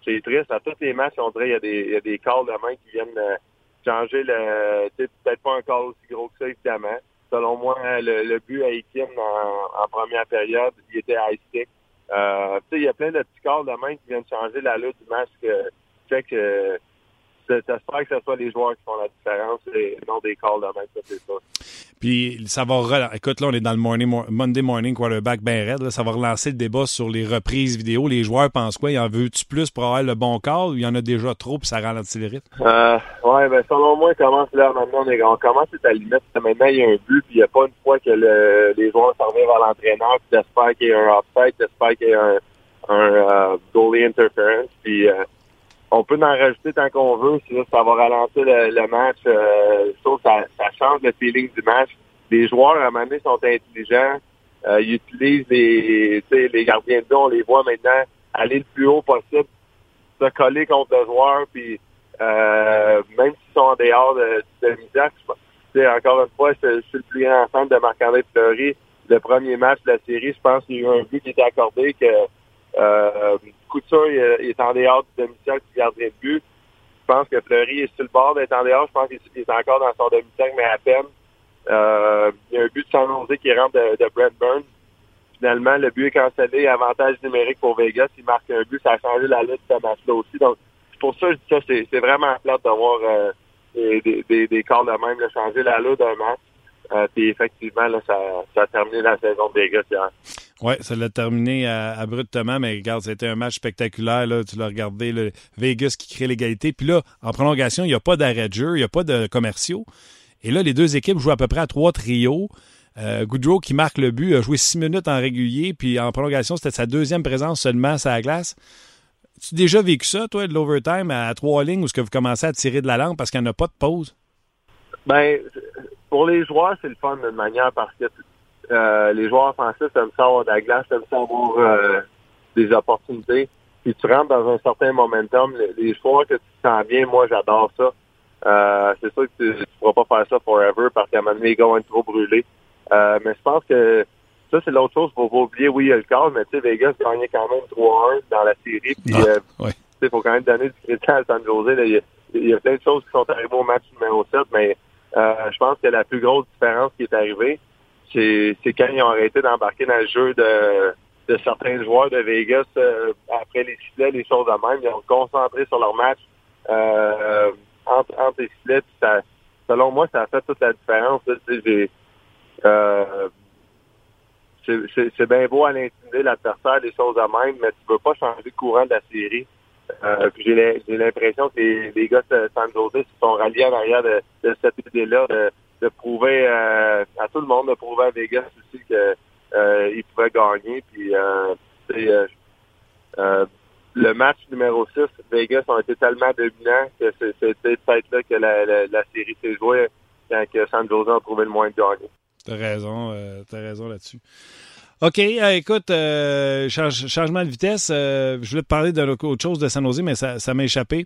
c'est triste. À tous les matchs, on dirait qu'il y y a des calls de main qui viennent changer le. Peut-être pas un call aussi gros que ça, évidemment. Selon moi, le, but à Ekin en, en première période, il était high stick. Euh, il y a plein de petits calls de main qui viennent changer l'allure du match que fait que J'espère que ce soit les joueurs qui font la différence et non des calls de même, ça c'est ça.
Puis ça va relancer. Écoute, là, on est dans le morning, Monday morning quarterback ben raide. Ça va relancer le débat sur les reprises vidéo. Les joueurs pensent quoi? Il en veut-tu plus pour avoir le bon call ou il y en a déjà trop puis ça ralentit le rythme?
Euh, ouais, ben selon moi, commence là maintenant, on, est, on commence à la limite. Maintenant, il y a un but, puis il n'y a pas une fois que le, les joueurs s'en reviennent vers l'entraîneur, puis j'espère qu'il y a un offside, j'espère qu'il y a un, un uh, goalie interference, puis euh, on peut en rajouter tant qu'on veut. Si ça va ralentir le, match. Euh, ça, ça, change le feeling du match. Les joueurs, à un moment donné, sont intelligents. Euh, ils utilisent les, les gardiens de. On les voit maintenant aller le plus haut possible, se coller contre le joueur. Puis euh, même s'ils sont en dehors de, de demi encore une fois, je, suis le plus grand fan de Marc-André Fleury. Le premier match de la série, je pense qu'il y a eu un but qui était accordé que euh, Couture il, est en dehors du demi-cercle du gardien de but. Je pense que Fleury est sur le bord d'être en dehors. Je pense qu'il est encore dans son demi-cercle, mais à peine. Euh, il y a un but de San qui rentre de, de Brent Burns. Finalement, le but est cancellé. Avantage numérique pour Vegas. Il marque un but. Ça a changé la lutte de ce match-là aussi. Donc, pour ça je dis ça. C'est vraiment plate d'avoir euh, des, corps de même, de changer la lutte d'un match. Euh, puis effectivement, là, ça, ça a terminé la saison de Vegas hier.
Oui, ça l'a terminé abruptement, mais regarde, c'était un match spectaculaire. Là, tu l'as regardé, le Vegas qui crée l'égalité. Puis là, en prolongation, il n'y a pas d'arrêt de jeu, il n'y a pas de commerciaux. Et là, les deux équipes jouent à peu près à trois trios. Euh, Goodrow, qui marque le but, a joué six minutes en régulier, puis en prolongation, c'était sa deuxième présence seulement à la glace. Tu déjà vécu ça, toi, de l'overtime à trois lignes où ce que vous commencez à tirer de la lampe parce qu'il n'y a pas de pause?
Ben, pour les joueurs, c'est le fun d'une manière parce que euh, les joueurs offensifs aiment ça avoir de la glace, aiment ça avoir euh, des opportunités. Puis tu rentres dans un certain momentum. Les, joueurs que tu sens bien, moi j'adore ça. Euh, c'est sûr que tu ne pourras pas faire ça forever parce qu'à un moment donné, les gars vont être trop brûlés. Euh, mais je pense que ça, c'est l'autre chose. Faut pas oublier, oui, il y a le cas, mais tu sais, Vegas gagnait quand même 3-1 dans la série. Puis, ah, euh, il faut quand même donner du crédit à San Jose. Il y, y, a plein de choses qui sont arrivées au match numéro 7, mais euh, je pense que la plus grosse différence qui est arrivée, c'est quand ils ont arrêté d'embarquer dans le jeu de, certains joueurs de Vegas euh, après les sifflets, les choses de même. Ils ont concentré sur leur match euh, entre, entre les sifflets. Ça, selon moi, ça a fait toute la différence. Euh, c'est bien beau à l'intimider l'adversaire, les choses de même, mais tu peux pas changer le courant de la série. Euh, j'ai l'impression que les, gars de San Jose se sont ralliés en arrière de, de cette idée-là de, de prouver euh, à tout le monde, de prouver à Vegas aussi qu'ils euh, pouvaient gagner. Puis euh, euh, le match numéro 6, Vegas ont été tellement dominants que c'était peut-être là que la, série s'est jouée quand que San Jose a trouvé le moins de gagner.
T'as raison, euh, t'as raison là-dessus. OK, euh, écoute, euh, changement de vitesse. Euh, je voulais te parler d'autre chose de San Jose, mais ça, m'a échappé.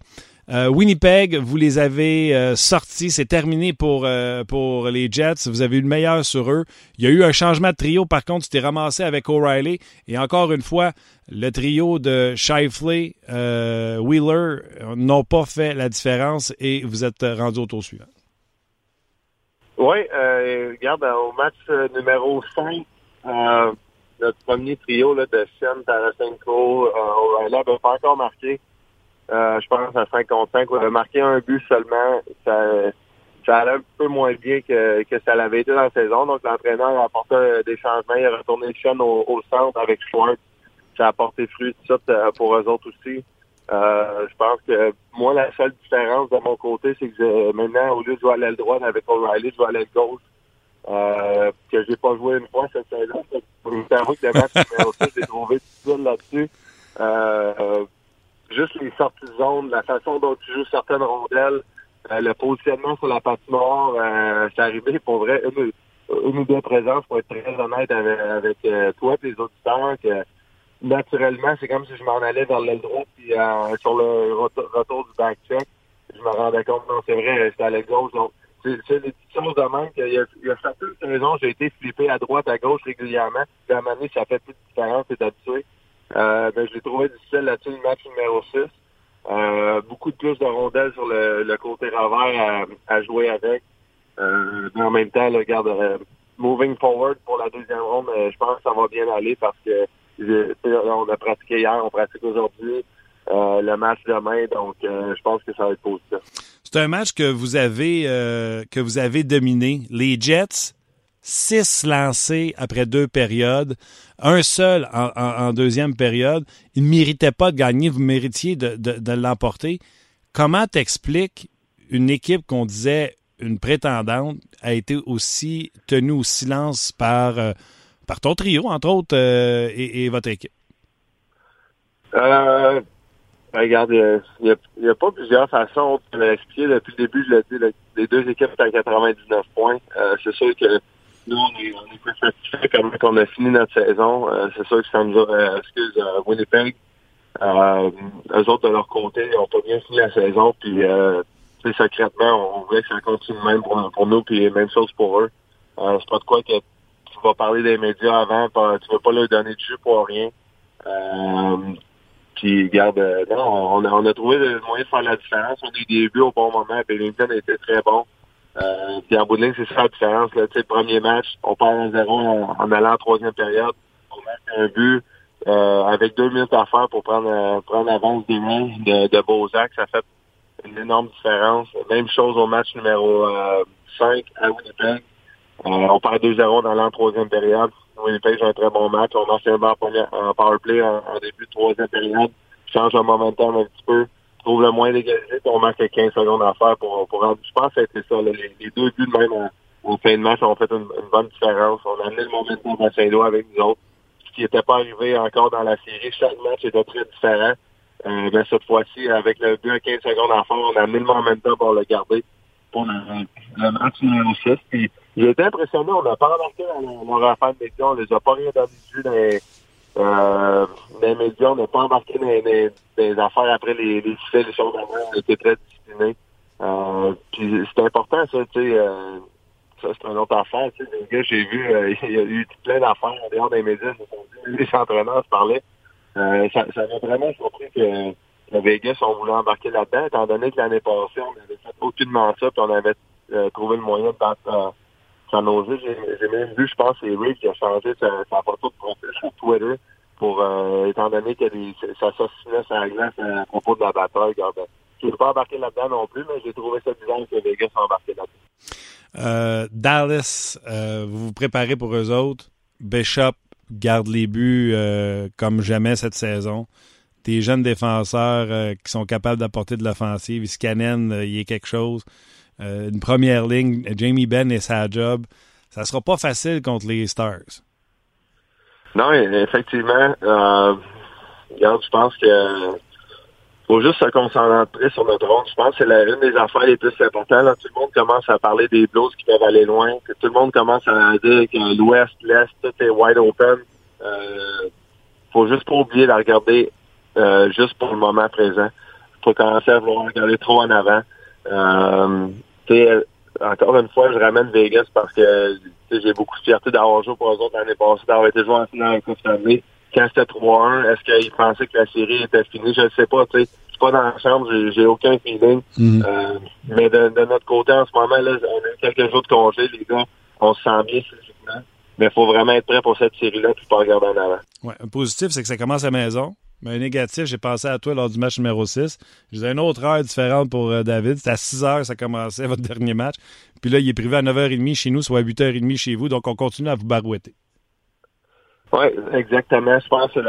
Winnipeg, vous les avez sortis. C'est terminé pour, pour les Jets. Vous avez eu le meilleur sur eux. Il y a eu un changement de trio. Par contre, tu t'es ramassé avec O'Reilly. Et encore une fois, le trio de Shifley, Wheeler n'ont pas fait la différence et vous êtes rendu au tour suivant.
Oui, regarde, au match numéro 5, euh, notre premier trio là, de Sean, Tarasenko, euh, O'Reilly n'avait pas encore marqué. Euh, je pense à 5 contre 5. On a marqué un but seulement. Ça, ça allait un peu moins bien que, que ça l'avait été dans la saison. Donc l'entraîneur a apporté des changements. Il a retourné Sean au, au centre avec Schwartz. Ça a apporté fruit tout ça euh, pour eux autres aussi. Euh, je pense que moi, la seule différence de mon côté, c'est que maintenant, au lieu de jouer à l'aile droite avec O'Reilly, je joue à l'aile gauche euh, que j'ai pas joué une fois cette saison. Je t'avoue que le match numéro 6, j'ai trouvé difficile là-dessus. Euh, juste les sorties de zone, la façon dont tu joues certaines rondelles, euh, le positionnement sur la patinoire, euh, c'est arrivé pour vrai une, une ou deux présences pour être très honnête avec, avec euh, toi et les auditeurs que naturellement, c'est comme si je m'en allais vers l'aile droite puis euh, sur le retour du back-check, je me rendais compte, non, c'est vrai, j'étais à l'aile gauche, donc c'est des petites choses de même. Il y a, il y a certaines saisons, j'ai été flippé à droite, à gauche régulièrement. Puis à un ça fait plus de différence, c'est habitué. Ben, je l'ai trouvé difficile là-dessus, le match numéro 6. Euh, beaucoup de plus de rondelles sur le, côté revers à, jouer avec. Euh, mais en même temps, là, regarde, euh, moving forward pour la deuxième ronde, je pense que ça va bien aller parce que on a pratiqué hier, on pratique aujourd'hui. le match demain. Donc, je pense que ça va être positif.
C'est un match que vous avez euh, que vous avez dominé. Les Jets, six lancés après deux périodes, un seul en, deuxième période. Ils ne méritaient pas de gagner, vous méritiez de, l'emporter. Comment t'expliques une équipe qu'on disait une prétendante a été aussi tenue au silence par, euh, par ton trio, entre autres, euh, et, votre équipe?
Ben, regarde, il n'y a, y a pas plusieurs façons de l'expliquer. Depuis le début, je l'ai dit, le- les deux équipes étaient à 99 points. Euh, c'est sûr que nous, on est, on est plus satisfaits comme on a fini notre saison. Euh, c'est sûr que ça nous a, euh, excuse, euh, Winnipeg, euh, eux autres, de leur côté, ils n'ont pas bien fini la saison. Puis, euh, secrètement, on voulait que ça continue même pour, pour nous, puis même chose pour eux. Euh, c'est pas de quoi que tu vas parler des médias avant, tu veux pas leur donner de jus pour rien. Euh, puis, garde, euh, on a, on a trouvé le moyen de faire la différence. On a eu des buts au bon moment. Bennington était très bon. Euh, puis en bout de ligne, c'est ça la différence. Là. Tu sais, le premier match, on perd un 0 en, en allant en troisième période. On marque un but euh, avec deux minutes à faire pour prendre, euh, prendre l'avance des mains de, de Bozak. Ça fait une énorme différence. Même chose au match numéro euh, 5 à Winnipeg. Euh, on perd 2-0 dans l'an troisième période. Winnipeg joue un très bon match. On marque un en power play en, début de troisième période. Change le momentum un petit peu. Trouve le moins d'égalité. On marque 15 secondes à faire pour, pour rendre. Je pense que c'était ça. là. Les, deux buts de même en, en fin de match ont fait une, bonne différence. On a amené le momentum à Saint-Louis avec nous autres. Ce qui n'était pas arrivé encore dans la série. Chaque match était très différent. Euh, mais cette fois-ci, avec le but à 15 secondes à faire, on a amené le momentum pour le garder pour le, match numéro 6. Puis j'ai été impressionné, on n'a pas embarqué dans nos affaires de médias, on les a pas rien dans les, euh, dans les médias, on n'a pas embarqué dans, les- affaires après les, les faits, les choses avant, on était très disciplinés. Euh, puis c'est important ça, tu sais, euh, ça c'est une autre affaire, tu sais, gars, j'ai vu, euh, il y a eu plein d'affaires en dehors des médias, les entraîneurs se parlaient. Ça, m'a vraiment surpris que Vegas, on voulait embarquer là-dedans, étant donné que l'année passée, on avait fait aucunement ça, puis on avait trouvé le moyen de battre J'ai même vu, je pense, c'est Reed qui a changé sa, photo de profil sur Twitter pour, euh, étant donné que s'ostinait sur la glace à propos de la bataille. Regarde, je ne pas embarqué là-dedans non plus, mais j'ai trouvé ça bizarre que Vegas a embarqué là-dedans.
Euh, Dallas, euh, vous vous préparez pour eux autres. Bishop garde les buts comme jamais cette saison. Des jeunes défenseurs qui sont capables d'apporter de l'offensive. Iskanen, euh, il est quelque chose. Euh, une première ligne, Jamie Benn et sa job. Ça sera pas facile contre les Stars.
Non, effectivement. Euh, regarde, je pense que faut juste se concentrer sur notre ronde. Je pense que c'est la- une des affaires les plus importantes. Tout le monde commence à parler des Blues qui peuvent aller loin. Tout le monde commence à dire que l'Ouest, l'Est, tout est wide open. Euh, faut juste pas oublier de regarder euh, juste pour le moment présent. Faut commencer à vouloir regarder trop en avant. Encore une fois, je ramène Vegas parce que tu sais, j'ai beaucoup de fierté d'avoir joué pour eux autres l'année passée, d'avoir été joué en finale avec Coupe Stanley. Quand c'était 3-1, est-ce qu'ils pensaient que la série était finie? Je ne sais pas. tu sais. Je suis pas dans la chambre, j'ai, aucun feeling. Euh, mais de, de notre côté, en ce moment, là, on a eu quelques jours de congé, les gars. On se sent bien physiquement. Mais il faut vraiment être prêt pour cette série-là puis pas regarder en avant.
Ouais, un positif, c'est que ça commence à la maison. Mais un négatif, j'ai pensé à toi lors du match numéro 6. J'ai une autre heure différente pour euh, David. C'était à 6 heures, ça commençait votre dernier match. Puis là, il est privé à 9h30 chez nous, soit à 8h30 chez vous. Donc, on continue à vous barouetter.
Oui, exactement. Je pense que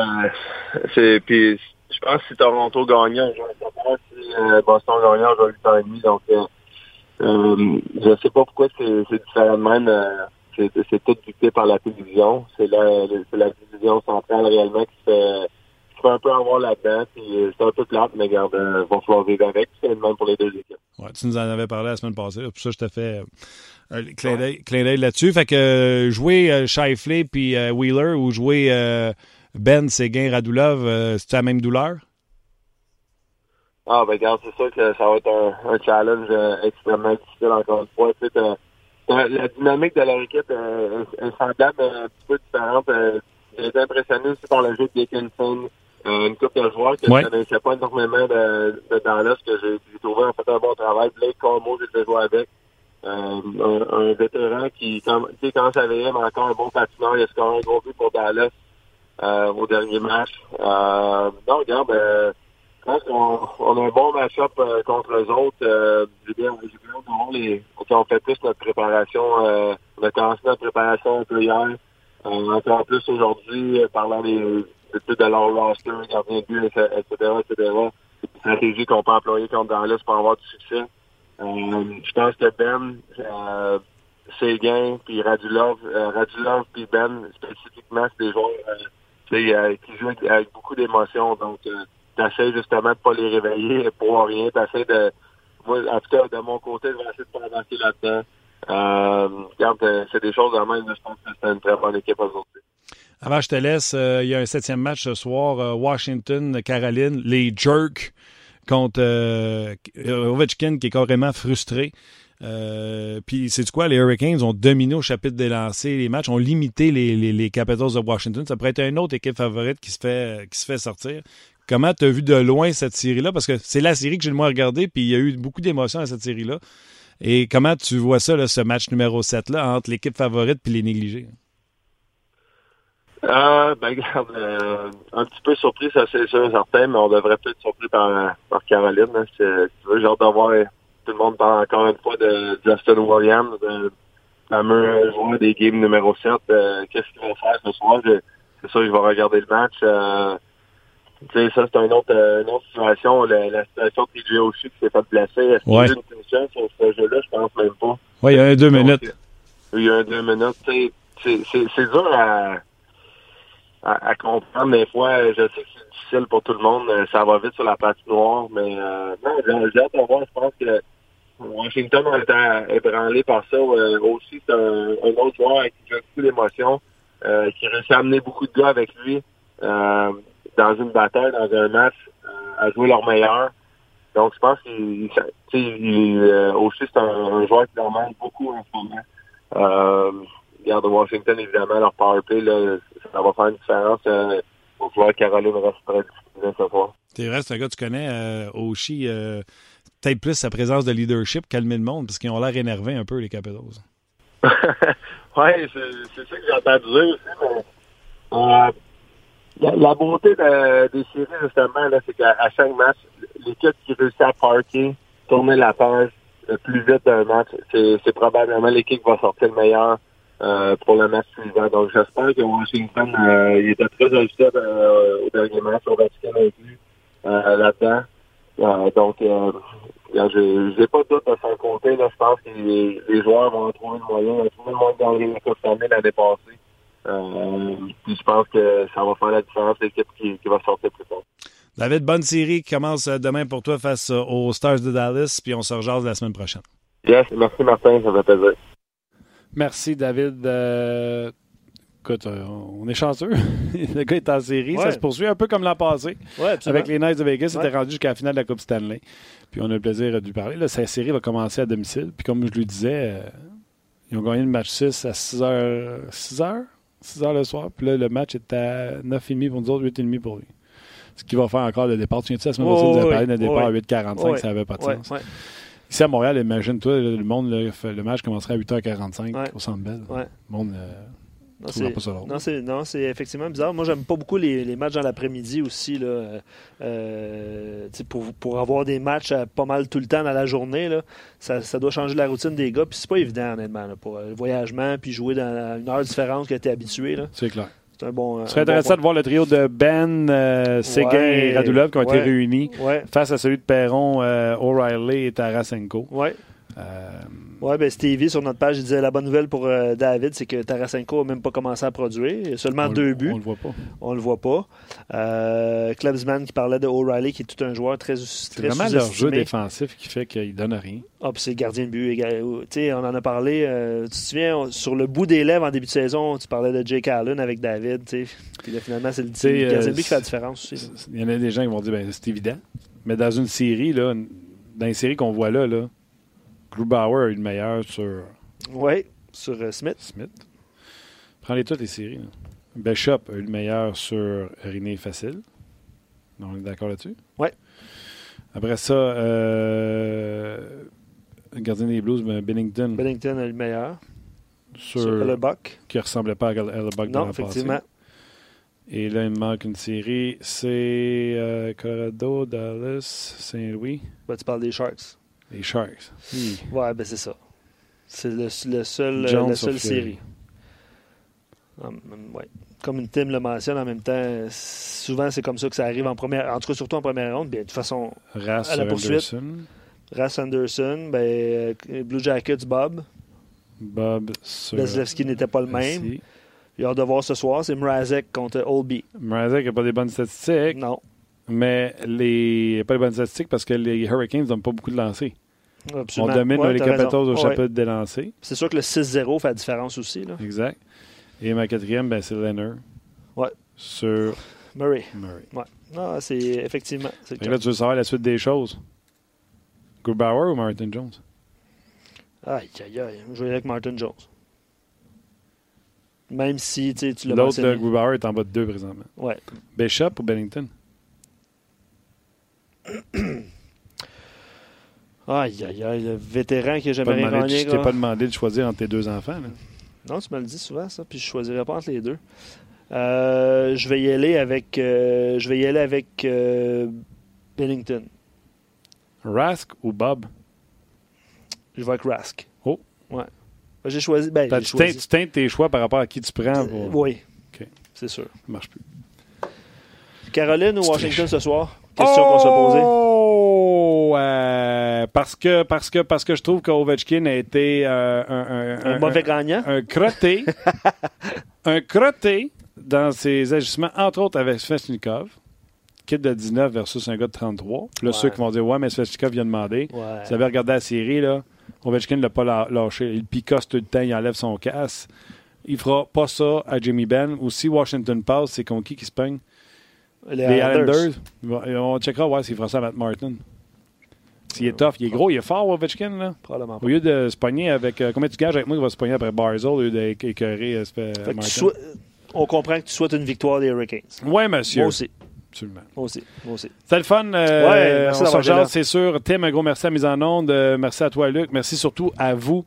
c'est puis je pense que si Toronto gagnait, 7 heures. Si Boston gagnait, jouait à 8h30. Donc euh, euh, je sais pas pourquoi c'est différent de même. euh, c'est tout dicté par la télévision. C'est la, la division centrale réellement qui fait, fait un peu avoir là-dedans. Puis euh, c'est un peu plate, mais regarde, euh, va falloir vivre avec. C'est le même pour les deux équipes.
Ouais, tu nous en avais parlé la semaine passée. Pour ça, je te fais euh, un clin d'œil- là-dessus. Fait que jouer Shifley puis Wheeler ou jouer Ben, Séguin, Radulov, c'est la même douleur?
Ah, ben, regarde, c'est sûr que ça va être un, un challenge euh, extrêmement difficile, encore une fois. Tu sais, la dynamique de leur équipe euh, est, semblable, un petit peu différente. J'ai été impressionné aussi par le jeu de Dickinson, euh, une coupe de joueurs que
Ouais.
je connaissais pas énormément de, de Dallas, que j'ai trouvé en fait un bon travail. Blake Cormo, j'ai fait jouer avec. Euh, un, un vétéran qui, quand, tu sais, quand ça VM, encore un bon patineur, il a scoré un gros but pour Dallas euh, au dernier match. Euh, non, regarde, euh, pense qu'on on a un bon match-up euh, contre eux autres. Euh, j'ai bien, j'ai bien les, on fait plus notre préparation. Euh, on a commencé notre préparation un peu hier. Euh, encore plus aujourd'hui, euh, parlant des, de, de leur roster, gardien de etc., etc. Stratégie qu'on peut employer contre Dallas pour avoir du succès. Euh, je pense que Ben, euh, puis Radulov, euh, Radulov puis Ben, spécifiquement, c'est des joueurs euh, euh, qui jouent avec, beaucoup d'émotion. Donc, t'essaies justement de pas les réveiller pour rien. T'essaies de, moi, en tout cas, de mon côté, je vais essayer de pas avancer là-dedans. Euh, regarde, c'est des choses de même. Je pense que c'est une très bonne équipe aujourd'hui.
Avant, je te laisse, euh, il y a un septième match ce soir, euh, Washington, Caroline, les Jerks contre euh, Ovechkin qui est carrément frustré. Puis c'est quoi, les Hurricanes ont dominé au chapitre des lancers les matchs, ont limité les, les, les Capitals de Washington. Ça pourrait être une autre équipe favorite qui se fait qui se fait sortir. Comment tu as vu de loin cette série-là? Parce que c'est la série que j'ai le moins regardée, puis il y a eu beaucoup d'émotions à cette série-là. Et comment tu vois ça, là, ce match numéro 7-là, entre l'équipe favorite et les négligés?
Euh, ben, regarde, euh, un petit peu surpris, ça c'est sûr certain, mais on devrait peut être surpris par, par Caroline. Hein. Si tu veux, j'ai hâte de voir tout le monde parle encore une fois de Justin Williams, le fameux joueur des games numéro 7. Euh, Qu'est-ce qu'il va faire ce soir? C'est sûr je vais regarder le match. Euh, tu sais, ça, c'est une autre, euh, une autre situation. La, la situation de TJ Oshie qui s'est fait blesser. Est-ce qu'il y a une punition sur ce jeu-là? Je pense même pas.
Oui, il y a un deux minutes.
euh, Il y a un deux minutes. c'est dur à, à, à comprendre des fois. Je sais que c'est difficile pour tout le monde. euh, Ça va vite sur la patinoire, mais euh, non, j'ai hâte de voir. Je pense que Washington a été ébranlé par ça. Euh, aussi, c'est un, un autre joueur avec qui beaucoup d'émotions, euh, qui réussit à amener beaucoup de gars avec lui euh, dans une bataille, dans un match, euh, à jouer leur meilleur. Donc, je pense qu'il, euh, aussi, c'est un, un joueur qui leur manque beaucoup en ce moment. Regarde, Washington, évidemment, leur power play, là, ça va faire une différence. Euh, au pouvoir Caroline reste ce soir.
Vrai, c'est un gars que tu connais, euh, Oshie, euh, peut-être plus sa présence de leadership, calmer le monde, parce qu'ils ont l'air énervés un peu, les Capitals.
ouais, c'est ça que j'ai entendu dire aussi, mais euh, la, la beauté de- des séries, justement, là, c'est qu'à chaque match, l'équipe qui réussit à parker, tourner la page le plus vite d'un match, c'est probablement l'équipe qui va sortir le meilleur euh, pour le match suivant. Donc j'espère que Washington euh, il était très ajusté euh, au dernier match, au Vatican inclus euh, là-dedans. Donc je j'ai pas de doute à son côté. Là, je pense que les, les joueurs vont trouver le moyen. Tout le monde gagné la Coupe Stanley l'année passée. Puis je pense que ça va faire la différence l'équipe qui, qui va sortir plus tard.
David, bonne série qui commence demain pour toi face aux Stars de Dallas, puis on se rejase la semaine prochaine.
Yes, merci Martin, ça fait plaisir.
Merci, David. Euh, écoute, euh, on est chanceux. le gars est en série. Ça se poursuit un peu comme l'an passé.
Ouais.
Avec les Knights de Vegas, c'était
Ouais.
rendu jusqu'à la finale de la Coupe Stanley. Puis on a le plaisir de lui parler. Là, sa série va commencer à domicile. Puis comme je lui disais, euh, ils ont gagné le match 6 à 6 h 6 h 6 h le soir. Puis là, le match est à 9h30 pour nous autres, 8h30 pour lui. Ce qui va faire encore le départ. Tu viens la semaine
Oh,
passée, nous
oui,
parlé d'un départ
oui.
à 8h45,
Ouais.
ça n'avait pas de sens. Ici à Montréal, imagine-toi, le monde, fait- le match commencerait à 8h45
Ouais.
au Centre Bell.
Ouais.
Le monde euh,
Non, c'est-
pas ça drôle.
Non, c'est non, c'est effectivement bizarre. Moi, j'aime pas beaucoup les, les matchs dans l'après-midi aussi. Là, euh, pour, pour avoir des matchs euh, pas mal tout le temps dans la journée, là, ça, ça doit changer la routine des gars. Puis c'est pas évident, honnêtement, là, pour euh, le voyagement, puis jouer dans une heure différente que tu es habitué.
C'est clair.
C'est un bon.
Ce serait intéressant de voir le trio de Ben, euh, Séguin
Ouais.
et Radulov qui ont
Ouais.
été réunis
Ouais,
face à celui de Perron, euh, O'Reilly et Tarasenko. Euh,
Ouais, ben Stevie, sur notre page, il disait la bonne nouvelle pour euh, David, c'est que Tarasenko n'a même pas commencé à produire. Seulement
on
deux buts.
On le voit pas.
On le voit pas. Euh, Klebsman qui parlait de O'Reilly, qui est tout un joueur très,
C'est
très
vraiment leur jeu défensif qui fait qu'il donne rien.
Ah, puis c'est le gardien de but. égal- Tu sais, on en a parlé. euh, tu te souviens, on- sur le bout des lèvres en début de saison, tu parlais de Jake Allen avec David. Puis là, finalement, c'est le, gardien de but qui fait la différence aussi.
Il y en a des gens qui vont dire ben, c'est évident. Mais dans une série, là, dans une série qu'on voit là, là Grubauer a eu le meilleur sur
Oui, sur euh, Smith.
Smith. Prends-les toutes les séries. là. Bishop a eu le meilleur sur Riné Facile. On est d'accord là-dessus?
Ouais.
Après ça, euh, le gardien des Blues, ben, Bennington,
Bennington a le meilleur.
sur,
Sur le Buck.
qui ressemblait pas à Hellebuck dans passé.
effectivement.
Et là, il me manque une série. C'est euh, Colorado, Dallas, Saint-Louis.
Ben, tu parles des Sharks.
Les Sharks. Hmm.
Ouais, ben c'est ça. C'est le, le seul,
Jones
la seule série. Hum, ouais. Comme une Tim le mentionne en même temps, souvent c'est comme ça que ça arrive en première, en tout cas surtout en première ronde. Bien, de toute façon,
Race
À la poursuite.
Anderson.
Rass Anderson, ben, euh, Blue Jackets, Bob.
Bob sur.
Vasilevski n'était pas le même. Il a hâte de voir ce soir, c'est Mrazek contre Olby.
Mrazek n'a pas des bonnes statistiques,
Non,
mais les... pas des bonnes statistiques parce que les Hurricanes ne donnent pas beaucoup de lancers.
absolument.
On domine
Ouais,
les. Capitals au
Ouais.
chapitre des lancers.
C'est sûr que le 6-0 fait la différence aussi. Là.
Exact. Et ma quatrième, ben, c'est Leonard.
Ouais.
Sur
Murray.
Murray.
Ouais. Non, c'est effectivement. c'est
là, tu veux savoir la suite des choses. Grubauer ou Martin Jones?
Aïe, aïe, aïe. Je vais avec Martin Jones. Même si tu l'as
L'autre, Grubauer, est en bas de deux présentement.
Ouais.
Bishop ou Bennington?
Aïe, aïe, aïe. Le vétéran qui n'a
Pas
jamais rien gagné.
je t'ai pas demandé de choisir entre tes deux enfants. là?
Non, tu me le dis souvent, ça. Puis je choisirais pas entre les deux. Euh, je vais y aller avec. euh, je vais y aller avec euh, Bennington.
Rask ou Bob?
Je vais avec Rask.
Oh.
Ouais. Ben, J'ai choisi. Ben, j'ai
Tu teintes-
choisi.
tu teintes tes choix par rapport à qui tu prends. Pour...
oui. C'est sûr.
Ça marche plus.
Caroline ou Washington ce soir? Question qu'on se posait.
Oh! euh, parce, que, parce, que, parce que je trouve qu'Ovechkin a été euh, un,
Un, mauvais gagnant?
un crotté. un crotté dans ses ajustements, entre autres avec Svechnikov. Kid de 19 versus un gars de 33. Puis Là,
Ouais.
ceux qui vont dire Ouais, mais Svechnikov vient demander.
Ouais.
Vous avez regardé la série, là. Ovechkin ne l'a pas lâché. Il picosse tout le temps, il enlève son casse. Il fera pas ça à Jimmy Ben. Ou si Washington passe, c'est contre qui qui se peigne?
Les,
Les
Islanders.
On checkera ouais, s'il fera ça à Matt Martin. S'il est tough, il est gros, il est fort, Ovechkin. Là.
Probablement pas.
Au lieu de se pogner avec. euh, combien tu gages avec moi qu'il va se pogner après Barzell au lieu d'écœurer euh, Martin?
on comprend que tu souhaites une victoire des Hurricanes.
Oui, monsieur.
Moi aussi.
Absolument.
Moi aussi. Moi aussi.
C'était le fun. euh,
Ouais,
c'est sûr. Tim, un gros merci à Mise en Onde. Euh, merci à toi, Luc. Merci surtout à vous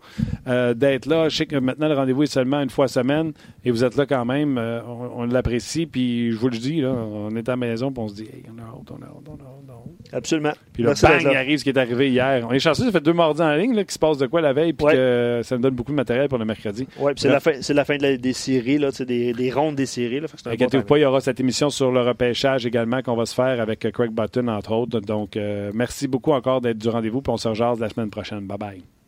euh, d'être là. Je sais que maintenant, le rendez-vous est seulement une fois semaine et vous êtes là quand même. Euh, on on l'apprécie. Puis je vous le dis, là, on est à la maison puis on se dit, hey, on a hâte, on a hâte, on a hâte, on a hâte.
Absolument.
Puis là, bang, il arrive ce qui est arrivé hier. On est chanceux, ça fait deux mardis en ligne là, qu'il se passe de quoi la veille, puis
Ouais.
que ça nous donne beaucoup de matériel pour le mercredi.
Ouais, puis c'est la fin, c'est la fin de la- des séries, là, des, des rondes des séries. Bon
Inquiétez-vous
timing.
pas, il y aura cette émission sur le repêchage également qu'on va se faire avec Craig Button, entre autres. Donc, euh, merci beaucoup encore d'être du rendez-vous, puis on se rejase la semaine prochaine. Bye bye.